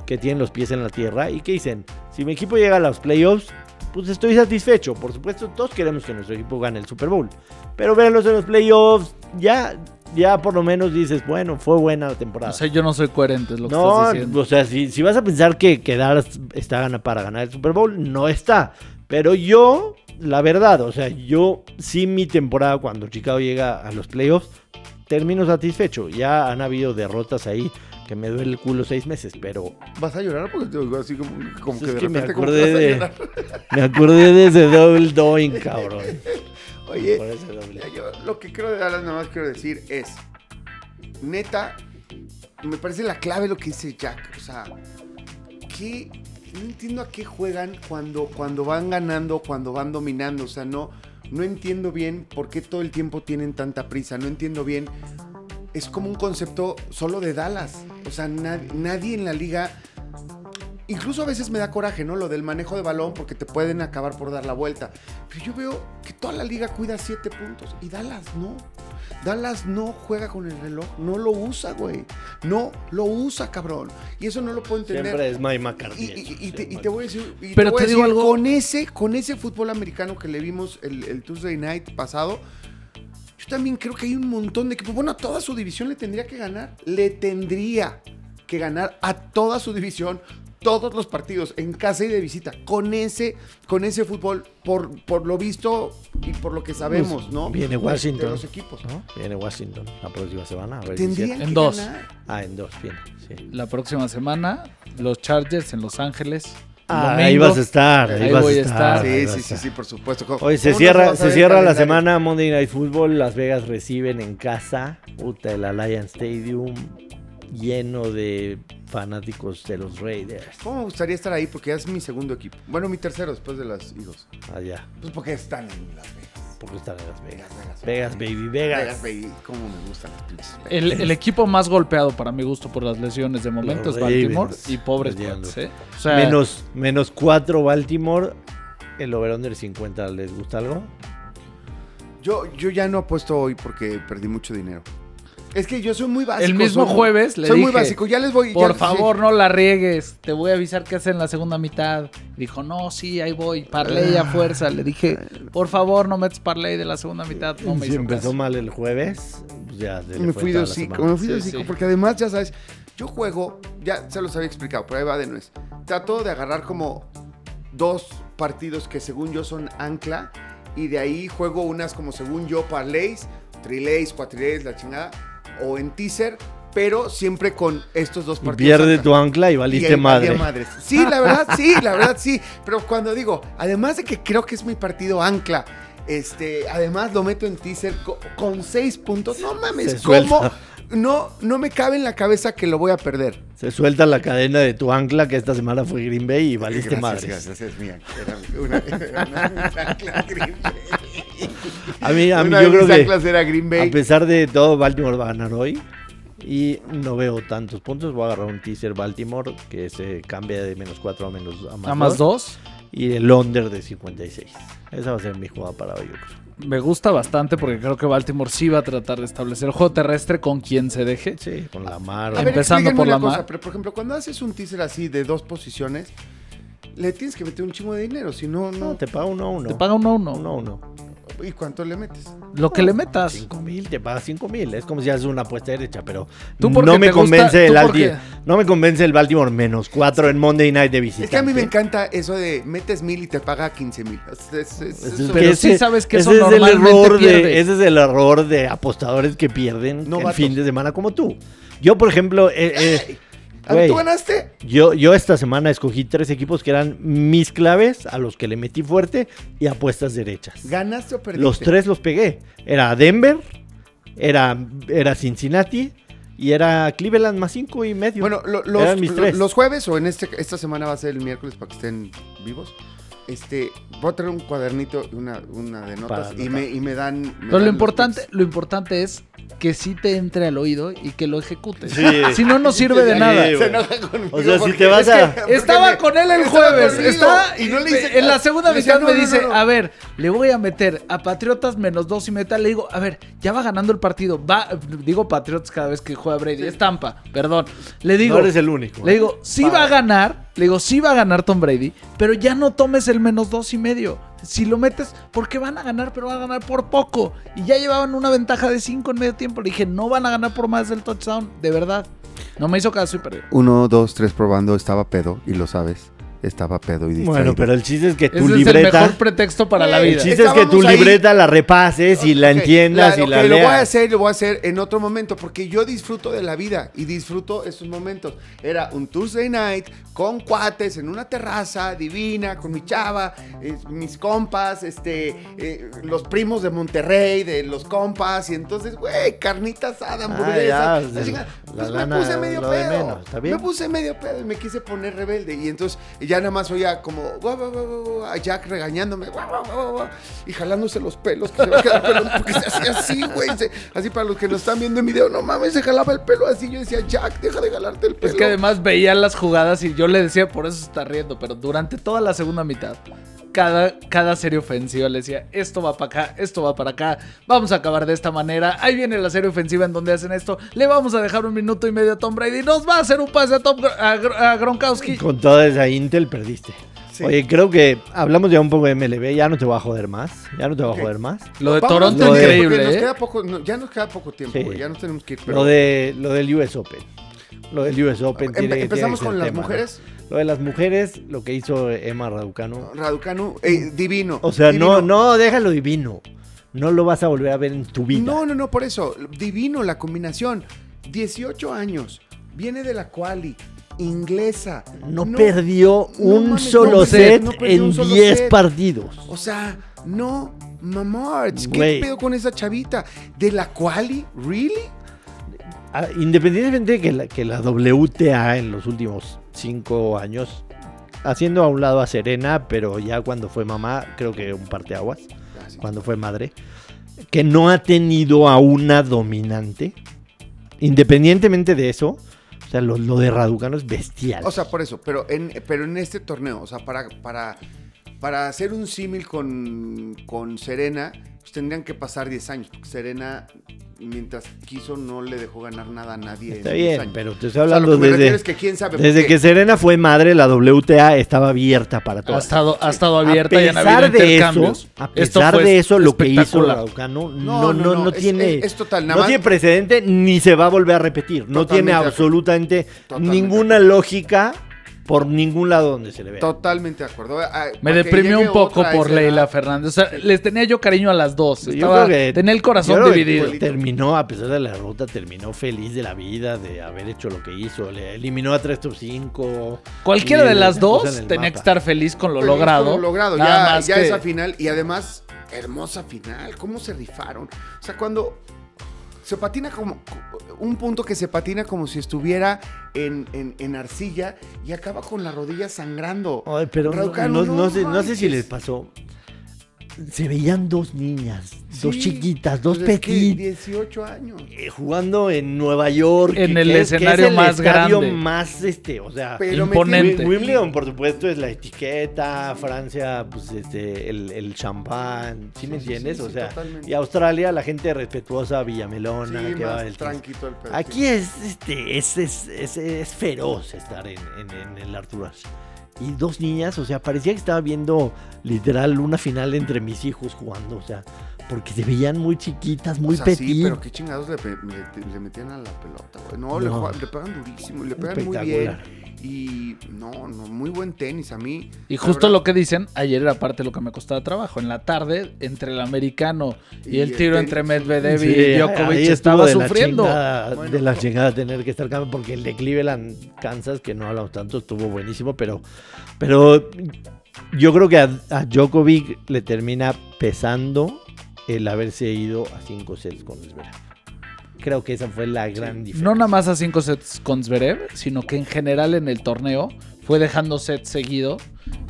que tienen los pies en la tierra y que dicen, si mi equipo llega a los playoffs, pues estoy satisfecho. Por supuesto, todos queremos que nuestro equipo gane el Super Bowl. Pero verlos en los playoffs, ya, ya por lo menos dices, bueno, fue buena la temporada. O sea, yo no soy coherente, es lo que No, estás diciendo. o sea, si, si vas a pensar que, que Dallas está gana para ganar el Super Bowl, no está. Pero yo, la verdad, o sea, yo sí mi temporada cuando Chicago llega a los playoffs, termino satisfecho. Ya han habido derrotas ahí que me duele el culo seis meses, pero ¿Vas a llorar? Porque te oigo así como, como que de que me repente como acordé de, me acordé de ese double doing, *laughs* cabrón. Oye, yo lo que quiero de Dallas nada más quiero decir es, neta, me parece la clave lo que dice Jack. O sea, que no entiendo a qué juegan cuando, cuando van ganando, cuando van dominando. O sea, no, no entiendo bien por qué todo el tiempo tienen tanta prisa. No entiendo bien. Es como un concepto solo de Dallas. O sea, nad- nadie en la liga Incluso a veces me da coraje, ¿no? Lo del manejo de balón porque te pueden acabar por dar la vuelta. Pero yo veo que toda la liga cuida siete puntos y Dallas no. Dallas no juega con el reloj, no lo usa, güey. No lo usa, cabrón. Y eso no lo puedo entender. Siempre es Mike Y, McCarthy. y- y- y te, y te voy a decir, y Pero voy te a digo decir, algo- con ese, con ese fútbol americano que le vimos el, el Tuesday Night pasado, yo también creo que hay un montón de equipos. Bueno, a toda su división le tendría que ganar. Le tendría que ganar a toda su división todos los partidos, en casa y de visita, con ese, con ese fútbol, por, por lo visto y por lo que sabemos, ¿no? Viene Washington. De los equipos. ¿no? Viene Washington la próxima semana. A ver Tendrían. En dos. ganar. Ah, en dos, viene. Sí. La próxima semana, los Chargers en Los Ángeles. Ah, ahí vas a estar. Ahí, Ahí vas voy a estar. Sí, sí, sí, sí, por supuesto. ¿Cómo- Hoy se cierra, se cierra la semana Monday Night Football. Las Vegas reciben en casa, puta, el Alliance Stadium lleno de fanáticos de los Raiders. ¿Cómo me gustaría estar ahí? Porque ya es mi segundo equipo. Bueno, mi tercero después de las Eagles. Allá, Pues porque están en Las Vegas. Porque están en Las Vegas. Vegas, Vegas, baby, Vegas, Vegas. baby. Cómo me gustan las pinches Vegas. El, el equipo más golpeado para mi gusto por las lesiones de momento Los es Baltimore Ravens. y pobres ¿eh? O sea, Menos, menos 4 Baltimore. El over-under 50, ¿les gusta algo? Yo, yo ya no apuesto hoy porque perdí mucho dinero. Es que yo soy muy básico. El mismo soy muy- jueves le Soy muy dije, básico. Ya les voy. por ya- favor, sí. no la riegues. Te voy a avisar qué hacer en la segunda mitad. Dijo, no, sí, ahí voy. Parley a fuerza. Le dije, por favor, no metes parley de la segunda mitad. No me si hizo empezó caso. mal el jueves, pues ya Me fue fui de hocico, me fui de Sí, hocico, sí. porque además, ya sabes, yo juego, ya se los había explicado, pero ahí va de nuez. Trato de agarrar como dos partidos que según yo son ancla y de ahí juego unas como según yo parlays, trilays, cuatrilays, la chingada, o en teaser, pero siempre con estos dos partidos. pierde tu ancla y valiste madre. madres. Sí, la verdad, sí, la verdad, sí. Pero cuando digo, además de que creo que es mi partido ancla, este, además lo meto en teaser co- con, seis puntos. No mames, ¿cómo? no, no me cabe en la cabeza que lo voy a perder. Se suelta la cadena de tu ancla, que esta semana fue Green Bay y valiste madre. Gracias, es mía. Era una, era una, una ancla Green Bay. A mí, a mí yo creo que era Green Bay. a pesar de todo, Baltimore va a ganar hoy. Y no veo tantos puntos. Voy a agarrar un teaser Baltimore que se cambia de menos 4 a menos a más 2. A más 2. Y el under de 56. Esa va a ser mi jugada para hoy, yo creo. Me gusta bastante porque creo que Baltimore sí va a tratar de establecer el juego terrestre con quien se deje. Sí, con la mar. A Empezando por la cosa, mar. pero por ejemplo, cuando haces un teaser así de dos posiciones, le tienes que meter un chingo de dinero, si no, no. No, te paga uno a uno. Te paga uno a uno. uno a uno. ¿Y cuánto le metes? Lo que le metas. 5 mil, te paga 5 mil. Es como si haces una apuesta derecha, pero Tú no me gusta- convence tú el No me convence el Baltimore menos 4 en Monday Night de visita. Es que a mí me encanta eso de metes mil y te paga 15 mil. Es- es- es- Pero sí sabes que eso normalmente error de, ese es el error de apostadores que pierden No el vatos. fin de semana como tú. Yo, por ejemplo, eh, eh, A ver, ¿tú ganaste? yo, yo esta semana escogí tres equipos que eran mis claves, a los que le metí fuerte y apuestas derechas. ¿Ganaste o perdiste? Los tres los pegué. Era Denver, era, era Cincinnati y era Cleveland más cinco y medio. Bueno, lo- los, Eran mis lo- tres. los jueves o en este, esta semana va a ser el miércoles para que estén vivos. Este, voy a traer un cuadernito, una, una de notas y me, y me dan... me Pero dan lo importante, lo importante es que sí te entre al oído y que lo ejecutes. Sí. Si no, no sirve de nada. güey. Se enoja conmigo O sea, si te vas es que- a- Estaba me- con él el jueves. conmigo, y no le hice en la segunda mitad me no, dice, no, no. a ver, le voy a meter a Patriotas menos dos y metal. Le digo, a ver, ya va ganando el partido. Va, digo Patriotas cada vez que juega Brady. Es Tampa, perdón. Le digo, no eres el único. le ¿eh? digo, sí va a ganar. Le digo, sí va a ganar Tom Brady, pero ya no tomes el menos dos y medio. Si lo metes, porque van a ganar, pero van a ganar por poco. Y ya llevaban una ventaja de cinco en medio tiempo. Le dije, no van a ganar por más del touchdown, de verdad. No me hizo caso y perdió. Uno, dos, tres probando, estaba pedo, y lo sabes. Estaba pedo y distraído. Bueno, pero el chiste es que tu Ese es el libreta. mejor pretexto para la Güey, El vida. chiste es que tu ahí. libreta la repases y la entiendas la- y la ok, Lo voy a leas. hacer, lo voy a hacer en otro momento, porque yo disfruto de la vida y disfruto esos momentos. Era un Tuesday night con cuates en una terraza divina, con mi chava, eh, mis compas, este, eh, los primos de Monterrey, de los compas, y entonces, güey, carnita asada, hamburguesa. Ah, ya, la pues, la Pues me lana, puse medio pedo. menos, está bien. Me puse medio pedo y me quise poner rebelde. Y entonces ya nada más oía como guau, guau, guau, a Jack regañándome y jalándose los pelos. Que se va a quedar pelón porque se hacía así, güey. Así para los que nos están viendo en video, no mames, se jalaba el pelo así. Yo decía, Jack, deja de jalarte el pelo. Es que además veía las jugadas y yo le decía, por eso se está riendo, pero durante toda la segunda mitad, cada, cada serie ofensiva le decía, esto va para acá, esto va para acá, vamos a acabar de esta manera, ahí viene la serie ofensiva en donde hacen esto, le vamos a dejar un minuto y medio a Tom Brady, nos va a hacer un pase a, Tom, a, Gr- a Gronkowski. Con toda esa Intel perdiste. Sí. Oye, creo que hablamos ya un poco de MLB, ya no te voy a joder más. Ya no te voy a joder más. Lo de Toronto lo de- increíble, nos ¿eh? queda poco, no, ya nos queda poco tiempo, Sí. güey. Ya nos tenemos que ir. Pero Lo, de, lo del US Open. Lo del US Open. Empe- tiene- tiene empezamos que ser con las tema, ¿no? Lo de las mujeres, lo que hizo Emma Raducanu. Raducanu, eh, divino. O sea, divino. no, no, déjalo divino. No lo vas a volver a ver en tu vida. No, no, no, por eso. Divino la combinación. 18 años. Viene de la quali. Inglesa. No, perdió no un mames, solo set no perdió en un solo 10 set. partidos. O sea, no, mamards. ¿Qué pedo con esa chavita? ¿De la quali? ¿Really? Independientemente de que la, que la WTA en los últimos 5 años, haciendo a un lado a Serena, pero ya cuando fue mamá, creo que un parteaguas, cuando fue madre, que no ha tenido a una dominante, independientemente de eso, o sea, lo, lo de Raducano es bestial. O sea, por eso, pero en, pero en este torneo, o sea, para, para, para hacer un símil con, con Serena, pues tendrían que pasar 10 años, porque Serena, mientras quiso, no le dejó ganar nada a nadie Está en 10 bien, años. pero te O estoy sea, hablando me refiero desde, es que quién sabe, desde porque- que Serena fue madre, la WTA estaba abierta para Ha todas. estado, ha estado abierta a y han pesar habido de intercambios. eso, a pesar de eso, lo que hizo. Raducano no, No, no, no, no, no, es- tiene, es- es total, no tiene precedente ni se va a volver a repetir. No tiene absolutamente ninguna lógica por ningún lado donde se le vea. Totalmente de acuerdo. Ah, Me deprimió un poco por Leila edad. Fernández. O sea, les tenía yo cariño a las dos. Yo Estaba, creo que- tenía el corazón yo creo que dividido. Terminó, a pesar de la derrota, terminó feliz de la vida, de haber hecho lo que hizo. Le eliminó a 3 top 5. Cualquiera de las dos tenía que estar feliz con lo Feliz con logrado. Lo logrado, Nada ya, más ya que- esa final. Y además, hermosa final. ¿Cómo se rifaron? O sea, cuando se patina como. Un punto que se patina como si estuviera en, en- en arcilla y acaba con la rodilla sangrando. Ay, pero no, no- no sé, no sé si les pasó. Se veían dos niñas, dos chiquitas, dos pues es que petit, 18 años. eh, jugando en Nueva York. En el que es- que es escenario el más estadio grande. más, este, o sea, Pero imponente. Wimbledon, por supuesto, es la etiqueta, Francia, pues este, el, el champán, ¿sí me Sí, sí, entiendes? sí, o sea, totalmente. y Australia, la gente respetuosa, Villamelona, Sí, que va más tranquilo el pedo. Aquí es, este, es, es, es, es feroz estar en, en, en el Arthur Ashe. Y dos niñas, o sea, parecía que estaba viendo literal una final entre mis hijos jugando, o sea, porque se veían muy chiquitas, muy O sea, petit. Sí, pero qué chingados le, le- le metían a la pelota, güey. No, Le, No. juegan- le pegan durísimo, le pegan muy bien. Y no, no, muy buen tenis a mí. Y justo verdad, lo que dicen, ayer era parte de lo que me costaba trabajo. En la tarde, entre el americano y, Y el el tiro tenis. entre Medvedev Sí, y Djokovic estaba de la sufriendo. chingada- Bueno, de la chingada tener que estar cambiando porque el de Cleveland, Kansas, que no hablamos tanto, estuvo buenísimo, pero, pero yo creo que a, a Djokovic le termina pesando el haberse ido a cinco sets con Zverev. Creo que esa fue la gran diferencia. No nada más a 5 sets con Zverev, sino que en general en el torneo fue dejando sets seguido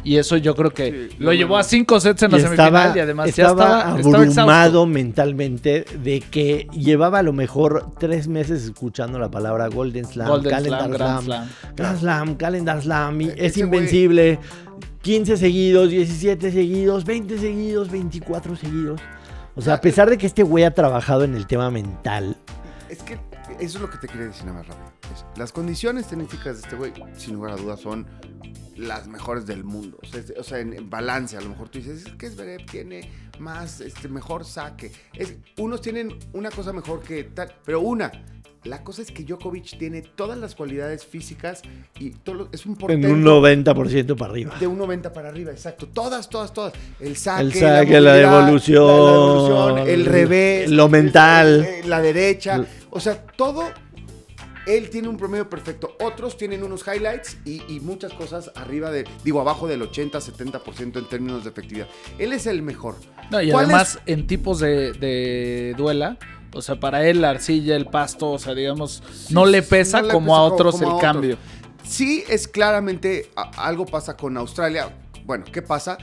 Y eso yo creo que Sí, lo llevó a cinco sets en la Y semifinal y además ya estaba estaba, estaba abrumado mentalmente de que llevaba a lo mejor tres meses escuchando la palabra Golden Slam, Golden Calendar Slam, Slam, Grand Slam. Grand Slam, Calendar Slam, y E- es güey- invencible. 15 seguidos, 17 seguidos, 20 seguidos, 24 seguidos. O sea, a pesar de que este güey ha trabajado en el tema mental, Es que eso es lo que te quería decir nada más rápido. Las condiciones tenísticas de este güey, sin lugar a dudas, son las mejores del mundo. O sea, en balance, a lo mejor tú dices, es que Zverev tiene más, este, mejor saque. Es, unos tienen una cosa mejor que tal, pero una. La cosa es que Djokovic tiene todas las cualidades físicas y todo, lo- es un en portento un 90% para arriba. de un 90 para arriba, exacto. Todas, todas, todas. El saque, El saque, la devolución, la- la devolución, el revés, lo mental. eh, la derecha. O sea, todo. Él tiene un promedio perfecto. Otros tienen unos highlights y, y muchas cosas arriba de, digo, abajo del 80-70% en términos de efectividad. Él es el mejor. No, y ¿Cuál además en tipos de, de duela, o sea, para él la arcilla, el pasto, o sea, digamos, no le pesa no le como pesa a otros como a el cambio. Sí, es claramente algo pasa con Australia. Bueno, ¿qué pasa?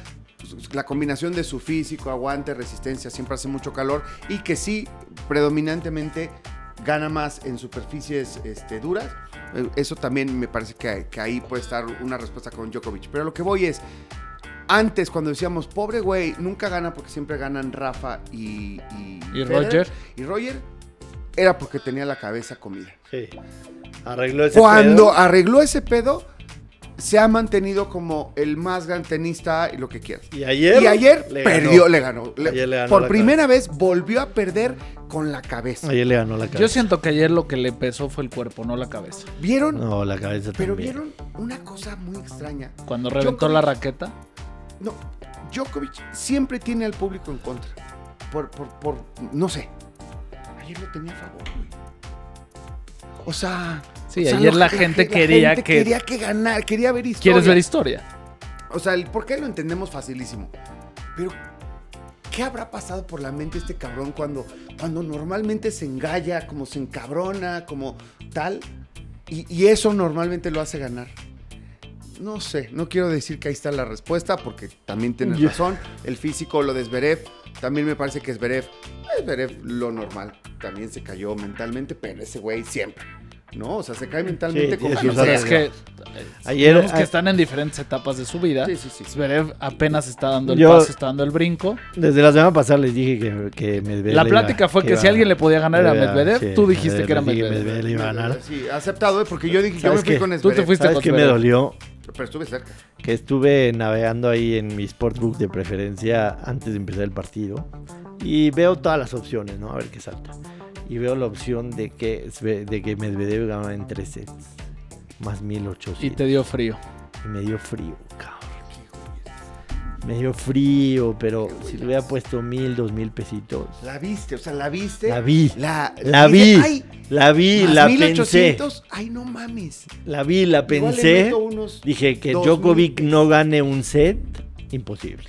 La combinación de su físico, aguante, resistencia, siempre hace mucho calor y que sí, predominantemente gana más en superficies este, duras. Eh, Eso también me parece que, que ahí puede estar una respuesta con Djokovic. Pero lo que voy es, antes cuando decíamos, pobre güey, nunca gana porque siempre ganan Rafa y... Y, ¿Y Federer Roger? Y Roger, era porque tenía la cabeza comida. Sí. Arregló ese Cuando pedo. arregló ese pedo, se ha mantenido como el más gran tenista y lo que quieras. Y ayer, y ayer le perdió, ganó. le ganó. Le- Ayer le ganó por primera vez volvió a perder con la cabeza. Ayer le ganó la cabeza. Yo siento que ayer lo que le pesó fue el cuerpo, no la cabeza. ¿Vieron? No, la cabeza Pero también. vieron una cosa muy extraña. Cuando reventó la raqueta. No, Djokovic siempre tiene al público en contra. Por, por, por, no sé. Ayer lo tenía a favor, güey. O sea... Sí, o sea, ayer la gente la quería gente que- Quería que ganar, quería ver historia. ¿Quieres ver historia? O sea, el por qué lo entendemos facilísimo. Pero, ¿qué habrá pasado por la mente este cabrón cuando, cuando normalmente se engalla, como se encabrona, como tal? Y, y eso normalmente lo hace ganar. No sé, no quiero decir que ahí está la respuesta, porque también tienes razón. El físico, lo de Zverev, también me parece que Zverev, eh, Zverev lo normal, también se cayó mentalmente, pero ese güey siempre, ¿no? O sea, se cae mentalmente Sí, sea. es que eh, Ayer- que están en diferentes etapas de su vida. Sí, sí, sí. Zverev apenas está dando el Yo- paso, está dando el brinco. Desde la semana pasada les dije que, que Medvedev La iba- plática fue que iba- si alguien le podía ganar era Medvedev, sí, tú dijiste que era Medvedev. le iba a ganar. Sí, aceptado, ¿eh? porque yo dije, yo me ¿Sabes fui qué? con Tú te fuiste ¿Sabes con qué me dolió? Pero estuve cerca. Que estuve navegando ahí en mi sportbook de preferencia antes de empezar el partido y veo todas las opciones, ¿no? A ver qué salta. Y veo la opción de que, de que Medvedev gana en tres sets. Más 1800. Y te dio frío. Y me dio frío, cabrón. Me dio frío, pero si le hubiera puesto mil, dos mil pesitos. La viste, o sea, la viste. La vi. La, La vi. Ay, La vi, la 1800. Ay, no mames. pensé. La vi, la pensé. Dije que 2000 Djokovic no gane un set, imposible.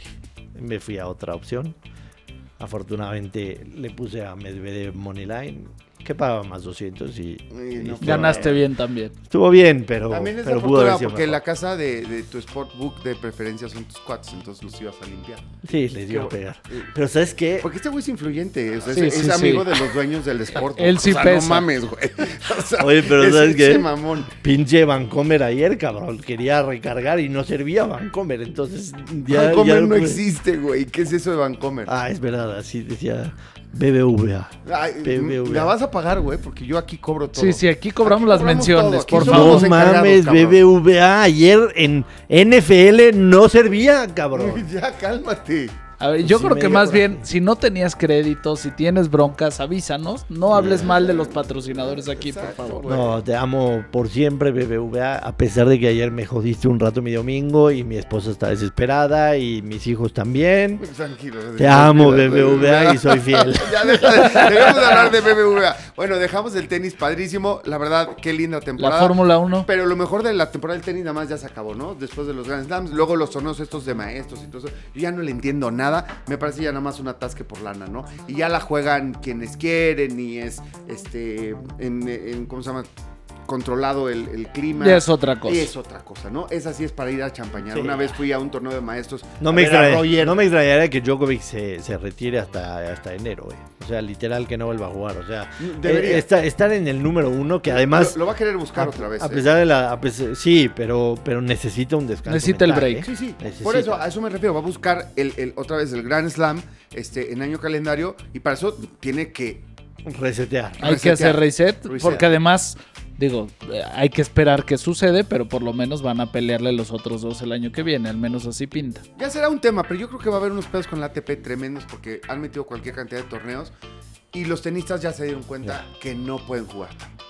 Me fui a otra opción. Afortunadamente le puse a Medvedev Moneyline, que pagaba más 200 y, no, Ganaste bien también. Estuvo bien, pero, También es pero de pudo fortuna haber sido porque mejor. la casa de, de tu sportbook de preferencia son tus cuates, entonces los ibas a limpiar. Sí, les dio a pegar. Pero ¿sabes qué? Porque este güey es influyente, o sea, Sí, es, sí, es amigo sí. de los dueños del sport. Él sí o sea, pesa. No mames, güey. *laughs* O sea, Oye, pero es ¿sabes qué? mamón. Pinche Vancomer ayer, cabrón. Quería recargar y no servía Vancomer. Entonces ya. Vancomer ya no pude- existe, güey. ¿Qué es eso de Vancomer? Ah, es verdad, así decía BBVA. Ay, BBVA. la vas a pagar, güey, porque yo aquí cobro todo. Sí, sí, aquí cobramos Aquí las cobramos menciones, por favor. No mames, cabrón. BBVA ayer en NFL no servía, cabrón. *laughs* ya, cálmate. A ver, yo Sí, creo que más bien, si no tenías crédito, si tienes broncas, avísanos. No hables mal de los patrocinadores aquí, por favor. No, te amo por siempre, BBVA, a pesar de que ayer me jodiste un rato mi domingo y mi esposa está desesperada y mis hijos también. Tranquilo. Te amo, BBVA, y soy *laughs* fiel. ya deja de, dejamos de hablar de BBVA. Bueno, dejamos el tenis padrísimo. La verdad, qué linda La temporada. Fórmula 1. Pero lo mejor de la temporada del tenis nada más ya se acabó, ¿no? Después de los Grand Slams, luego los torneos estos de maestros y todo eso. Yo ya no le entiendo nada. Me parece ya nada más un atasque por lana, ¿no? Y ya la juegan quienes quieren y es, este, en, en- ¿cómo se llama? Controlado el, el clima. Es otra cosa. Y es otra cosa, ¿no? Esa sí es para ir a champañar. Sí. Una vez fui a un torneo de maestros. No me, ver a extraña- Roger. no me extrañaría que Djokovic se, se retire hasta, hasta enero, güey. O sea, literal que no vuelva a jugar. O sea, Debería. eh, estar en el número uno, que además. lo, lo va a querer buscar a, otra vez. a ¿eh? pesar de la. a pesar- sí, pero, pero necesita un descanso. Necesita el break. ¿eh? Sí, sí. Necesita. Por eso, a eso me refiero. Va a buscar el, el- otra vez el Grand Slam este, en año calendario y para eso tiene que. Resetear. Hay que hacer reset, Reset. porque además, digo, eh, hay que esperar que sucede, pero por lo menos van a pelearle los otros dos el año que viene, al menos así pinta. Ya será un tema, pero yo creo que va a haber unos pedos con la ATP tremendos porque han metido cualquier cantidad de torneos y los tenistas ya se dieron cuenta que no pueden jugar tanto.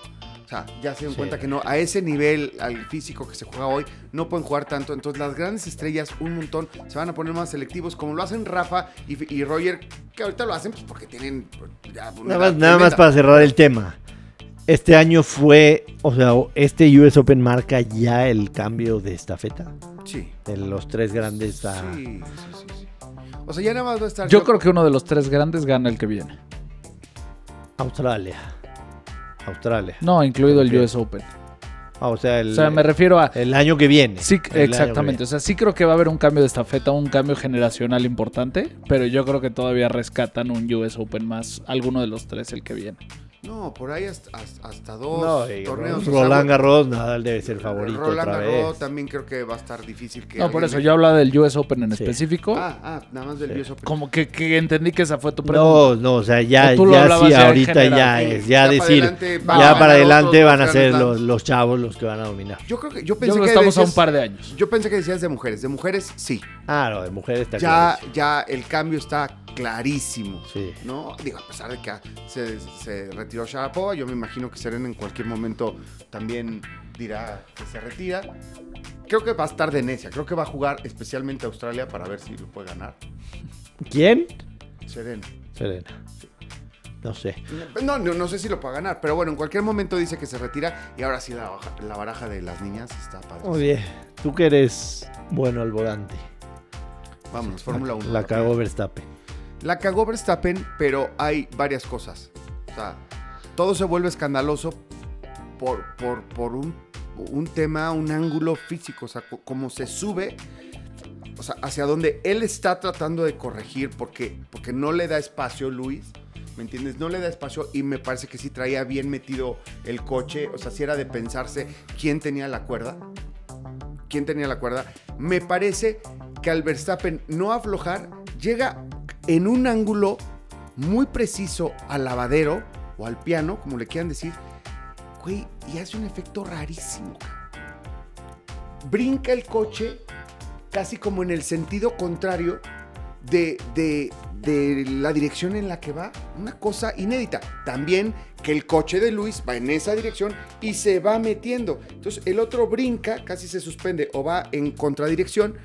O sea, ya se dieron Sí. cuenta que no, a ese nivel, al físico que se juega hoy, no pueden jugar tanto. Entonces las grandes estrellas, un montón, se van a poner más selectivos, como lo hacen Rafa y, y Roger, que ahorita lo hacen pues, porque tienen pues, ya Nada más, nada más para cerrar el tema. Este año fue, o sea, este US Open marca ya el cambio de estafeta. Sí. De los tres grandes a... Sí, sí, sí. O sea, ya nada más va a estar. Yo creo que uno de los tres grandes gana el que viene. Australia. Australia. No, incluido el. US Open. Ah, o sea, el, O sea, me refiero a... el año que viene. Sí, exactamente. O sea, sí creo que va a haber un cambio de estafeta, un cambio generacional importante, pero yo creo que todavía rescatan un US Open más, alguno de los tres el que viene. No, por ahí hasta, hasta, dos No, torneos. Roland Garros, Nadal debe ser favorito Roland otra Garros vez. también creo que va a estar difícil que No, por eso yo hablaba del US Open en Sí. específico. Ah, ah, nada más del Sí. US Open. Como que, que entendí que esa fue tu pregunta. No, no, o sea, ya, O tú lo ya sí, ahorita general. ya es, ya ya para decir, adelante van a ya para adelante van a ser los, los chavos los que van a dominar. Yo creo que yo Yo pensé creo que que estamos a un par de años. Yo pensé que decías de mujeres, de mujeres sí. Ah, no, de mujeres está Ya clarísimo. ya el cambio está clarísimo. Sí. ¿no? Digo, a pesar de que se, se retiró Sharapova, yo me imagino que Serena en cualquier momento también dirá que se retira. Creo que va a estar de necia, creo que va a jugar especialmente a Australia para ver si lo puede ganar. ¿Quién? Serena. Serena. No sé. No, no, no sé si lo puede ganar, pero bueno, en cualquier momento dice que se retira y ahora sí la, la baraja de las niñas está padre. Oye, tú que eres bueno al volante. Vámonos, Fórmula 1. La cagó Verstappen. La cagó Verstappen, pero hay varias cosas. O sea, todo se vuelve escandaloso por, por, por un, un tema, un ángulo físico. O sea, co- como se sube, o sea, hacia donde él está tratando de corregir porque, porque no le da espacio, Luis. ¿Me entiendes? No le da espacio y me parece que sí traía bien metido el coche. O sea, si era de pensarse quién tenía la cuerda. ¿Quién tenía la cuerda? Me parece que al Verstappen no aflojar, llega en un ángulo muy preciso al lavadero o al piano, como le quieran decir, güey, y hace un efecto rarísimo. Brinca el coche casi como en el sentido contrario de, de- de la dirección en la que va. Una cosa inédita. También que el coche de Luis va en esa dirección y se va metiendo. Entonces el otro brinca, casi se suspende o va en contradirección.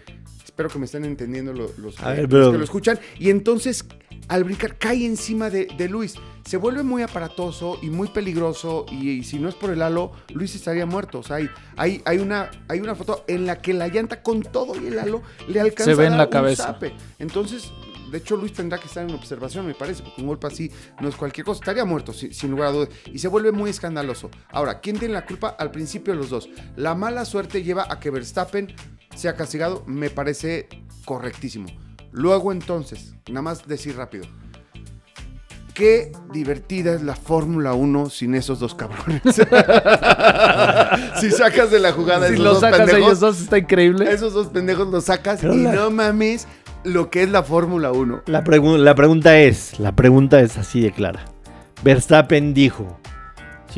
Espero que me estén entendiendo lo- los, que- los que lo escuchan. Y entonces al brincar cae encima de, de Luis. Se vuelve muy aparatoso y muy peligroso. Y, y si no es por el halo, Luis estaría muerto. O sea, hay, hay, hay una, hay una foto en la que la llanta con todo y el halo le alcanza Se ve en la un cabeza. zape. Entonces, de hecho, Luis tendrá que estar en observación, me parece, porque un golpe así no es cualquier cosa. Estaría muerto, sin, sin lugar a dudas. Y se vuelve muy escandaloso. Ahora, ¿quién tiene la culpa? Al principio los dos. La mala suerte lleva a que Verstappen sea castigado, me parece correctísimo. Luego entonces, nada más decir rápido. Qué divertida es la Fórmula 1 sin esos dos cabrones. *laughs* si sacas de la jugada Si esos lo dos sacas pendejos, ellos dos, está increíble. esos dos pendejos los sacas Pero y la- no mames lo que es la Fórmula 1. La, pregu- la pregunta es, la pregunta es así de clara. Verstappen dijo,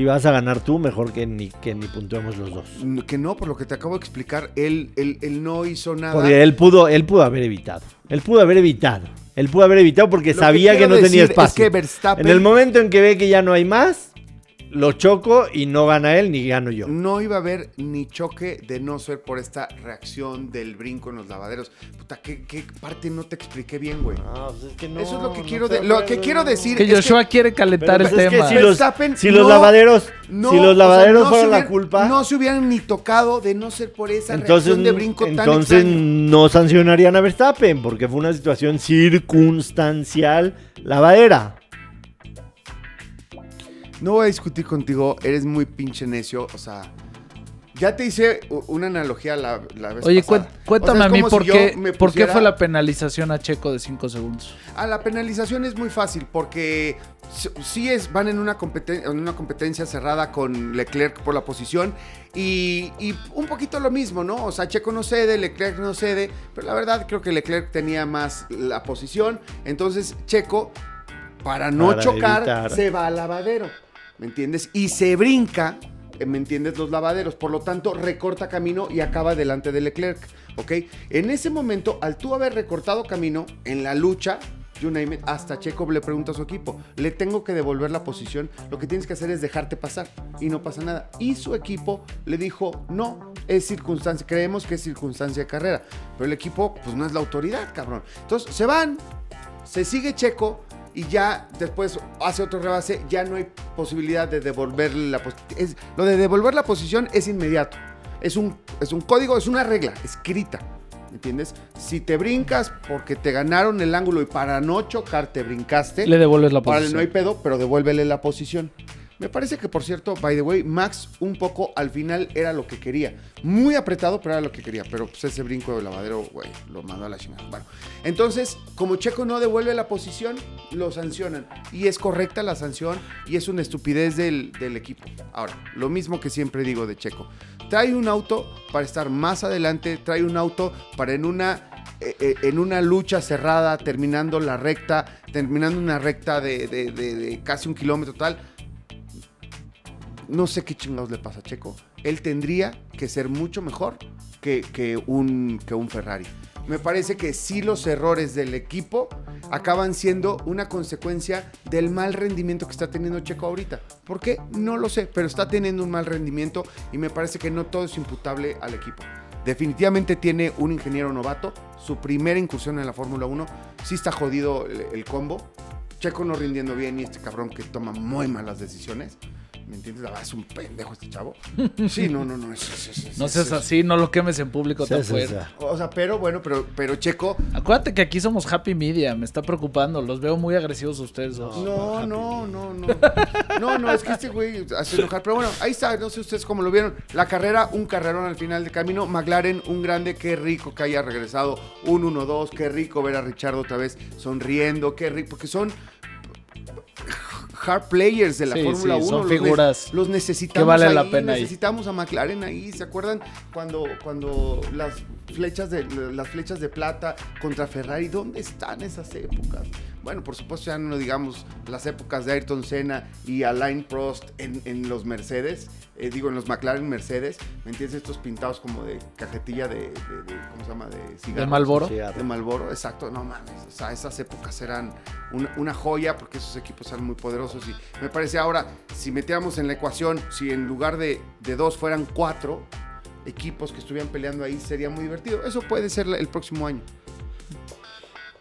si vas a ganar tú, mejor que ni, que ni puntuemos los dos. Que no, por lo que te acabo de explicar, él, él, él no hizo nada. Porque él pudo, él pudo haber evitado. Él pudo haber evitado. Él pudo haber evitado porque Lo sabía que, no tenía espacio. Es que Verstappen En el momento en que ve que ya no hay más, lo choco y no gana él ni gano yo. no iba a haber ni choque de no ser por esta reacción del brinco en los lavaderos. Puta, ¿qué, qué parte no te expliqué bien, güey? pues es que no, Eso es lo que no quiero, de- lo que quiero decir. Que es Joshua quiere calentar Pero el pues que tema. si los, Verstappen si los no- lavaderos, No, si los o sea, lavaderos no se fueron la hubieran- culpa, No se hubieran ni tocado de no ser por esa entonces, reacción de brinco tan entonces no sancionarían a Verstappen porque fue una situación circunstancial lavadera. No voy a discutir contigo, eres muy pinche necio, o sea, ya te hice una analogía la, la vez Oye, pasada. cué- cuéntame O sea, a mí por si qué, por qué fue la penalización a Checo de 5 segundos. Ah, la penalización es muy fácil porque sí es, van en una, competen- en una competencia cerrada con Leclerc por la posición y, y un poquito lo mismo, ¿no? O sea, Checo no cede, Leclerc no cede, pero la verdad creo que Leclerc tenía más la posición, entonces Checo, para no Para chocar, evitar. se va al lavadero, ¿me entiendes? Y se brinca, eh, ¿me entiendes? Los lavaderos, por lo tanto recorta camino y acaba delante de Leclerc, ¿ok? En ese momento, al tú haber recortado camino en la lucha, you name it, hasta Checo le pregunta a su equipo, le tengo que devolver la posición, lo que tienes que hacer es dejarte pasar y no pasa nada. Y su equipo le dijo, no, es circunstancia, creemos que es circunstancia de carrera, pero el equipo pues no es la autoridad, cabrón. Entonces se van, se sigue Checo y ya después hace otro rebase, ya no hay posibilidad de devolverle la posición. Lo de devolver la posición es inmediato. Es un, es un código, es una regla escrita. ¿Me entiendes? Si te brincas porque te ganaron el ángulo y para no chocar te brincaste, Le devuelves la posición. no hay pedo, pero devuélvele la posición. Me parece que, por cierto, by the way, Max un poco al final era lo que quería. Muy apretado, pero era lo que quería. Pero pues ese brinco de lavadero, güey, lo mandó a la chingada. Bueno, entonces, como Checo no devuelve la posición, lo sancionan. Y es correcta la sanción y es una estupidez del, del equipo. Ahora, lo mismo que siempre digo de Checo. Trae un auto para estar más adelante, trae un auto para en una eh, eh, en una lucha cerrada, terminando la recta, terminando una recta de, de- de- de casi un kilómetro tal. No sé qué chingados le pasa a Checo. Él tendría que ser mucho mejor que, un Ferrari. Me parece que sí los errores del equipo acaban siendo una consecuencia del mal rendimiento que está teniendo Checo ahorita. ¿Por qué? No lo sé, pero está teniendo un mal rendimiento y me parece que no todo es imputable al equipo. Definitivamente tiene un ingeniero novato, su primera incursión en la Fórmula 1, sí está jodido el, el combo. Checo no rindiendo bien y este cabrón que toma muy malas decisiones. ¿Me entiendes? Verdad es un pendejo este chavo. *laughs* Sí, no, no, no. es- es- es- es- No seas es- así, no lo quemes en público Sí, tan sí, fuerte. sí. O sea, pero bueno, pero, pero Checo. Acuérdate que aquí somos Happy Media, me está preocupando. Los veo muy agresivos ustedes dos. No, no, no, no. No, no, es que este güey hace enojar. Pero bueno, ahí está, no sé ustedes cómo lo vieron. La carrera, un carrerón al final del camino. McLaren, un grande, qué rico que haya regresado. Un 1-2, qué rico ver a Richard otra vez sonriendo, qué rico, porque son hard players de la Sí, Fórmula sí, 1. son los ne- figuras Los necesitamos que vale ahí, la pena ahí. necesitamos a McLaren ahí. ¿Se acuerdan cuando, cuando las flechas de las flechas de plata contra Ferrari? ¿Dónde están esas épocas? Bueno, por supuesto ya no digamos las épocas de Ayrton Senna y Alain Prost en, en los Mercedes, eh, digo en los McLaren Mercedes, ¿me entiendes? Estos pintados como de cajetilla de, de- de- ¿cómo se llama? De cigarros. ¿De Malboro? Cigarro. De Malboro, exacto, no mames. O sea, esas épocas eran una, una joya porque esos equipos eran muy poderosos. Y me parece ahora, si metiéramos en la ecuación, si en lugar de, de dos fueran cuatro equipos que estuvieran peleando ahí, sería muy divertido. Eso puede ser el próximo año.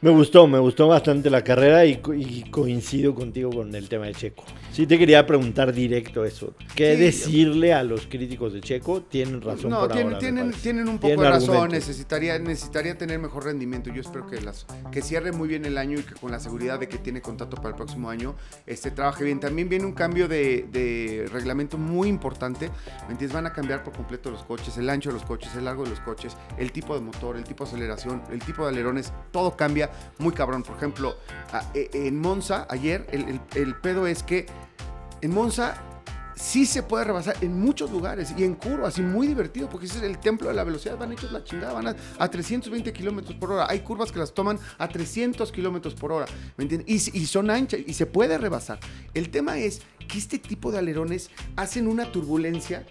Me gustó, me gustó bastante la carrera y, y coincido contigo con el tema de Checo. Sí te quería preguntar directo eso. ¿Qué Sí. decirle a los críticos de Checo? Tienen razón No, por tienen, ahora, tienen, un poco Tienen de razón. Necesitaría, necesitaría tener mejor rendimiento. Yo espero que, las, que cierre muy bien el año y que con la seguridad de que tiene contrato para el próximo año, este, trabaje bien. También viene un cambio de, de reglamento muy importante. ¿Me entiendes? Van a cambiar por completo los coches, el ancho de los coches, el largo de los coches, el tipo de motor, el tipo de aceleración, el tipo de alerones. Todo cambia muy cabrón. Por ejemplo, e- en Monza, ayer, el, el- el pedo es que en Monza sí se puede rebasar en muchos lugares y en curvas y muy divertido porque ese es el templo de la velocidad. Van hechos la chingada, van a, a 320 kilómetros por hora. Hay curvas que las toman a 300 kilómetros por hora. ¿Me entiendes? Y, son anchas y se puede rebasar. El tema es que este tipo de alerones hacen una turbulencia.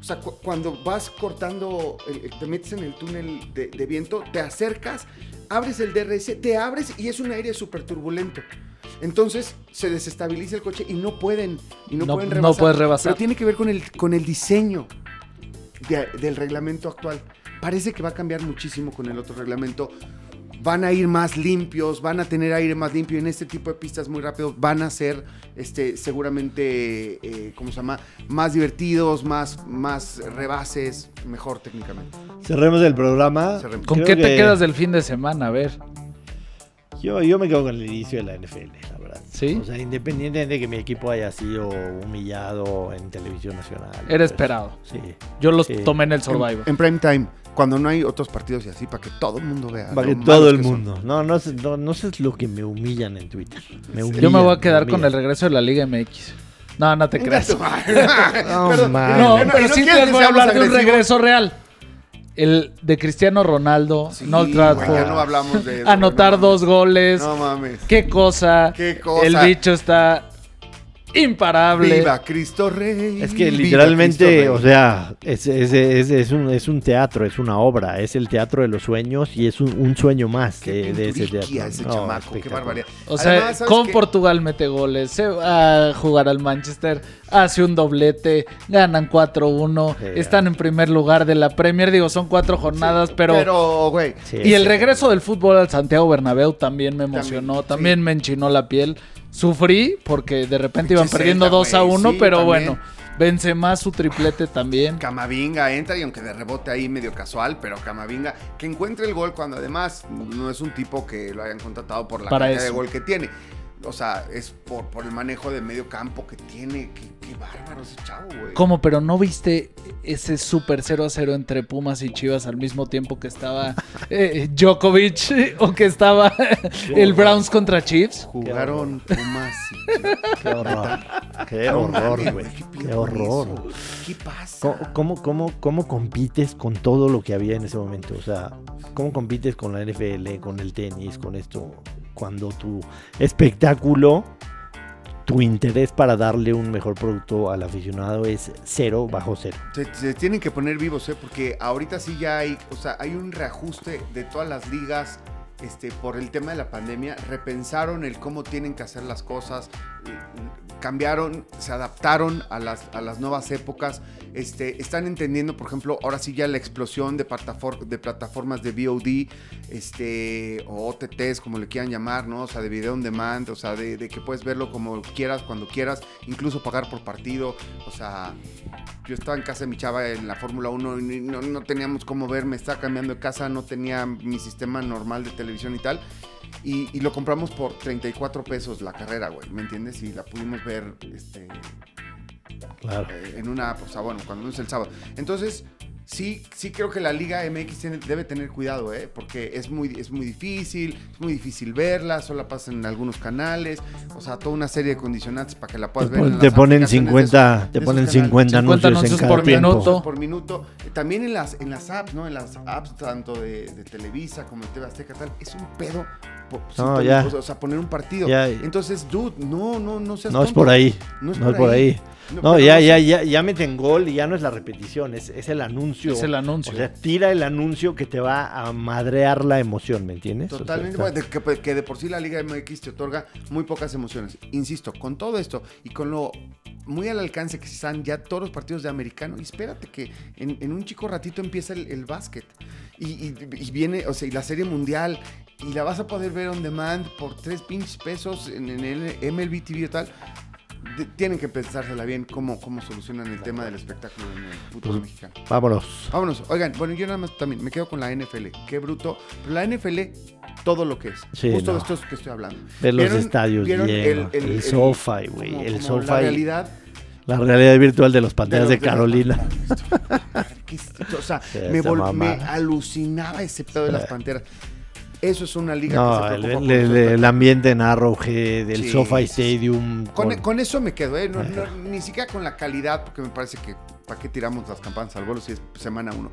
O sea, cu- cuando vas cortando, el- te metes en el túnel de, de viento, te acercas, abres el DRS, te abres y es un aire súper turbulento. Entonces se desestabiliza el coche y no pueden, y no, No- pueden no rebasar. puedes rebasar. Pero tiene que ver con el, con el diseño de- del reglamento actual. Parece que va a cambiar muchísimo con el otro reglamento. Van a ir más limpios, van a tener aire más limpio. En este tipo de pistas muy rápido van a ser este, seguramente, eh, ¿cómo se llama? Más divertidos, más, más rebases, mejor técnicamente. Cerremos el programa. Cerremos. ¿Con Creo qué te que quedas del fin de semana? A ver. Yo, yo me quedo con el inicio de la NFL, la verdad. ¿Sí? O sea, independientemente de que mi equipo haya sido humillado en televisión nacional. Era pues, esperado. Sí. Yo los Sí. tomé en el Survivor. en prime time, cuando no hay otros partidos y así, para que todo el mundo vea. Para que todo el que mundo. No, no, sé- no, no sé lo que me humillan en Twitter. Me Yo humillan, me voy a quedar con el regreso de la Liga MX. No, no te *laughs* creas. No, *laughs* No, man. No, pero sí que voy a hablar de un agresivos. regreso real. El de Cristiano Ronaldo, Sí, no Trafford, no hablamos de eso, anotar no dos goles. No mames. Qué cosa. Qué cosa. El bicho está imparable. Viva Cristo Rey. Es que literalmente, o sea, es, es- es- es un, es un teatro, es una obra, es el teatro de los sueños y es un, un sueño más Qué de, de ese teatro. ese No, chamaco, qué barbaridad. O sea, Además, ¿sabes con qué? Portugal mete goles, se va a jugar al Manchester, hace un doblete, ganan 4-1, Sí, están en primer lugar de la Premier. Digo, son cuatro jornadas, pero... Pero, güey. Sí, y el sí. regreso del fútbol al Santiago Bernabéu también me emocionó, También, también, sí. me enchinó la piel. Sufrí porque de repente iban perdiendo Celta, 2 a güey, 1, sí, pero también. bueno, vence más su triplete también. Camavinga entra y aunque de rebote ahí medio casual, pero Camavinga que encuentre el gol cuando además no es un tipo que lo hayan contratado por la Para cantidad de gol que tiene. O sea, es por, por el manejo de medio campo que tiene. Qué, qué bárbaro ese chavo, güey. ¿Cómo? Pero no viste ese super 0 a 0 entre Pumas y Chivas al mismo tiempo que estaba *laughs* eh, Djokovic o que estaba el Browns contra Chiefs? Jugaron Pumas y *laughs* Qué horror. Qué horror, güey. ¿qué horror. eso? ¿Qué pasa? ¿Cómo, cómo, cómo, cómo compites con todo lo que había en ese momento? O sea, ¿cómo compites con la NFL, con el tenis, con esto? Cuando tu espectáculo, tu interés para darle un mejor producto al aficionado es cero bajo cero. Se, tienen que poner vivos, ¿eh? Porque ahorita sí ya hay, o sea, hay un reajuste de todas las ligas este, por el tema de la pandemia. Repensaron el cómo tienen que hacer las cosas, eh, cambiaron, se adaptaron a las, a las nuevas épocas. Este, están entendiendo, por ejemplo, ahora sí ya la explosión de, de plataformas de VOD este, o OTTs, como le quieran llamar, ¿no? O sea, de video on demand, o sea, de que puedes verlo como quieras, cuando quieras, incluso pagar por partido. O sea, yo estaba en casa de mi chava en la Fórmula 1 y no, no teníamos cómo ver, me estaba cambiando de casa, no tenía mi sistema normal de televisión y tal. Y, y lo compramos por 34 pesos la carrera, güey, ¿me entiendes? Y la pudimos ver este, Claro. eh, en una, o sea, bueno, cuando no es el sábado. Entonces, sí, sí creo que la Liga MX tiene- debe tener cuidado, ¿eh? Porque es muy, es muy difícil, es muy difícil verla, solo la pasan en algunos canales, o sea, toda una serie de condicionantes para que la Te, puedas ver. pon- en te las ponen aplicaciones 50, de esos- te ponen canales. 50 anuncios, 50 anuncios en por tiempo. minuto. por minuto. Eh, También en las, en las apps, ¿no? En las apps tanto de, de Televisa como de TV Azteca tal, es un pedo. No, ya. O sea, poner un partido. Ya. Entonces, dude, no, no, no seas No es por ahí. No es No es por ahí. No, ya, no sé. ya, ya, ya meten gol y ya no es la repetición, es, es el anuncio. Es el anuncio. O sea, tira el anuncio que te va a madrear la emoción, ¿me entiendes? O sea, Totalmente, está- de que, que de por sí la Liga MX te otorga muy pocas emociones. Insisto, con todo esto y con lo muy al alcance que están ya todos los partidos de americano, y espérate que en, en un chico ratito empieza el, el básquet. Y, y- y viene, o sea, y la serie mundial, y la vas a poder ver on demand por tres pinches pesos en, en el MLB TV y tal. De- tienen que pensársela bien cómo, cómo solucionan el tema del espectáculo en el fútbol Pues, mexicano. Vámonos. Vámonos. Oigan, bueno, yo nada más también me quedo con la NFL. Qué bruto. Pero la NFL, todo lo que es. Sí, Justo no. esto es que estoy hablando. Ver los ¿Vieron- estadios vieron llenos, el, SoFi, güey, como- el SoFi. La realidad. La realidad virtual de los Panteras de, los- Carolina. *laughs* ¿Qué es esto? O sea, *laughs* Sí, me, me alucinaba ese pedo de las panteras. Eso es una liga No, que se el, preocupa el- por el- nosotros. el ambiente en Arrowhead, el Sí, sí. Stadium. Con, con- con eso me quedo, ¿eh? No- no- ni siquiera con la calidad, porque me parece que ¿para qué tiramos las campanas al vuelo si es semana uno?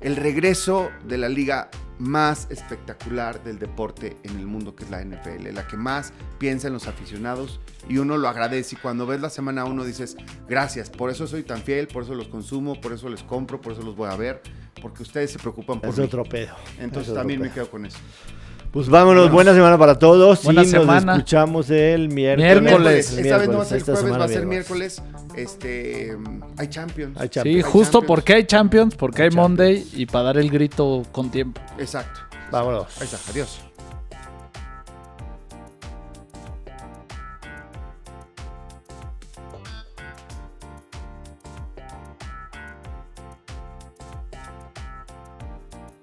El regreso de la liga más espectacular del deporte en el mundo, que es la NFL, la que más piensa en los aficionados y uno lo agradece. Y cuando ves la semana uno dices, gracias, por eso soy tan fiel, por eso los consumo, por eso les compro, por eso los voy a ver, porque ustedes se preocupan por es mí. otro pedo. Entonces Es también me quedo con eso. Pues vámonos, buena semana para todos. Buena y nos semana. escuchamos el miércoles. Miércoles. Esta vez no va a ser esta jueves, va a ser miércoles. miércoles. Este, hay Champions. Hay Sí, Champions. Hay justo Champions. porque hay Champions, porque hay Champions. Monday y para dar el grito con tiempo. Exacto. Vámonos. Ahí está, adiós.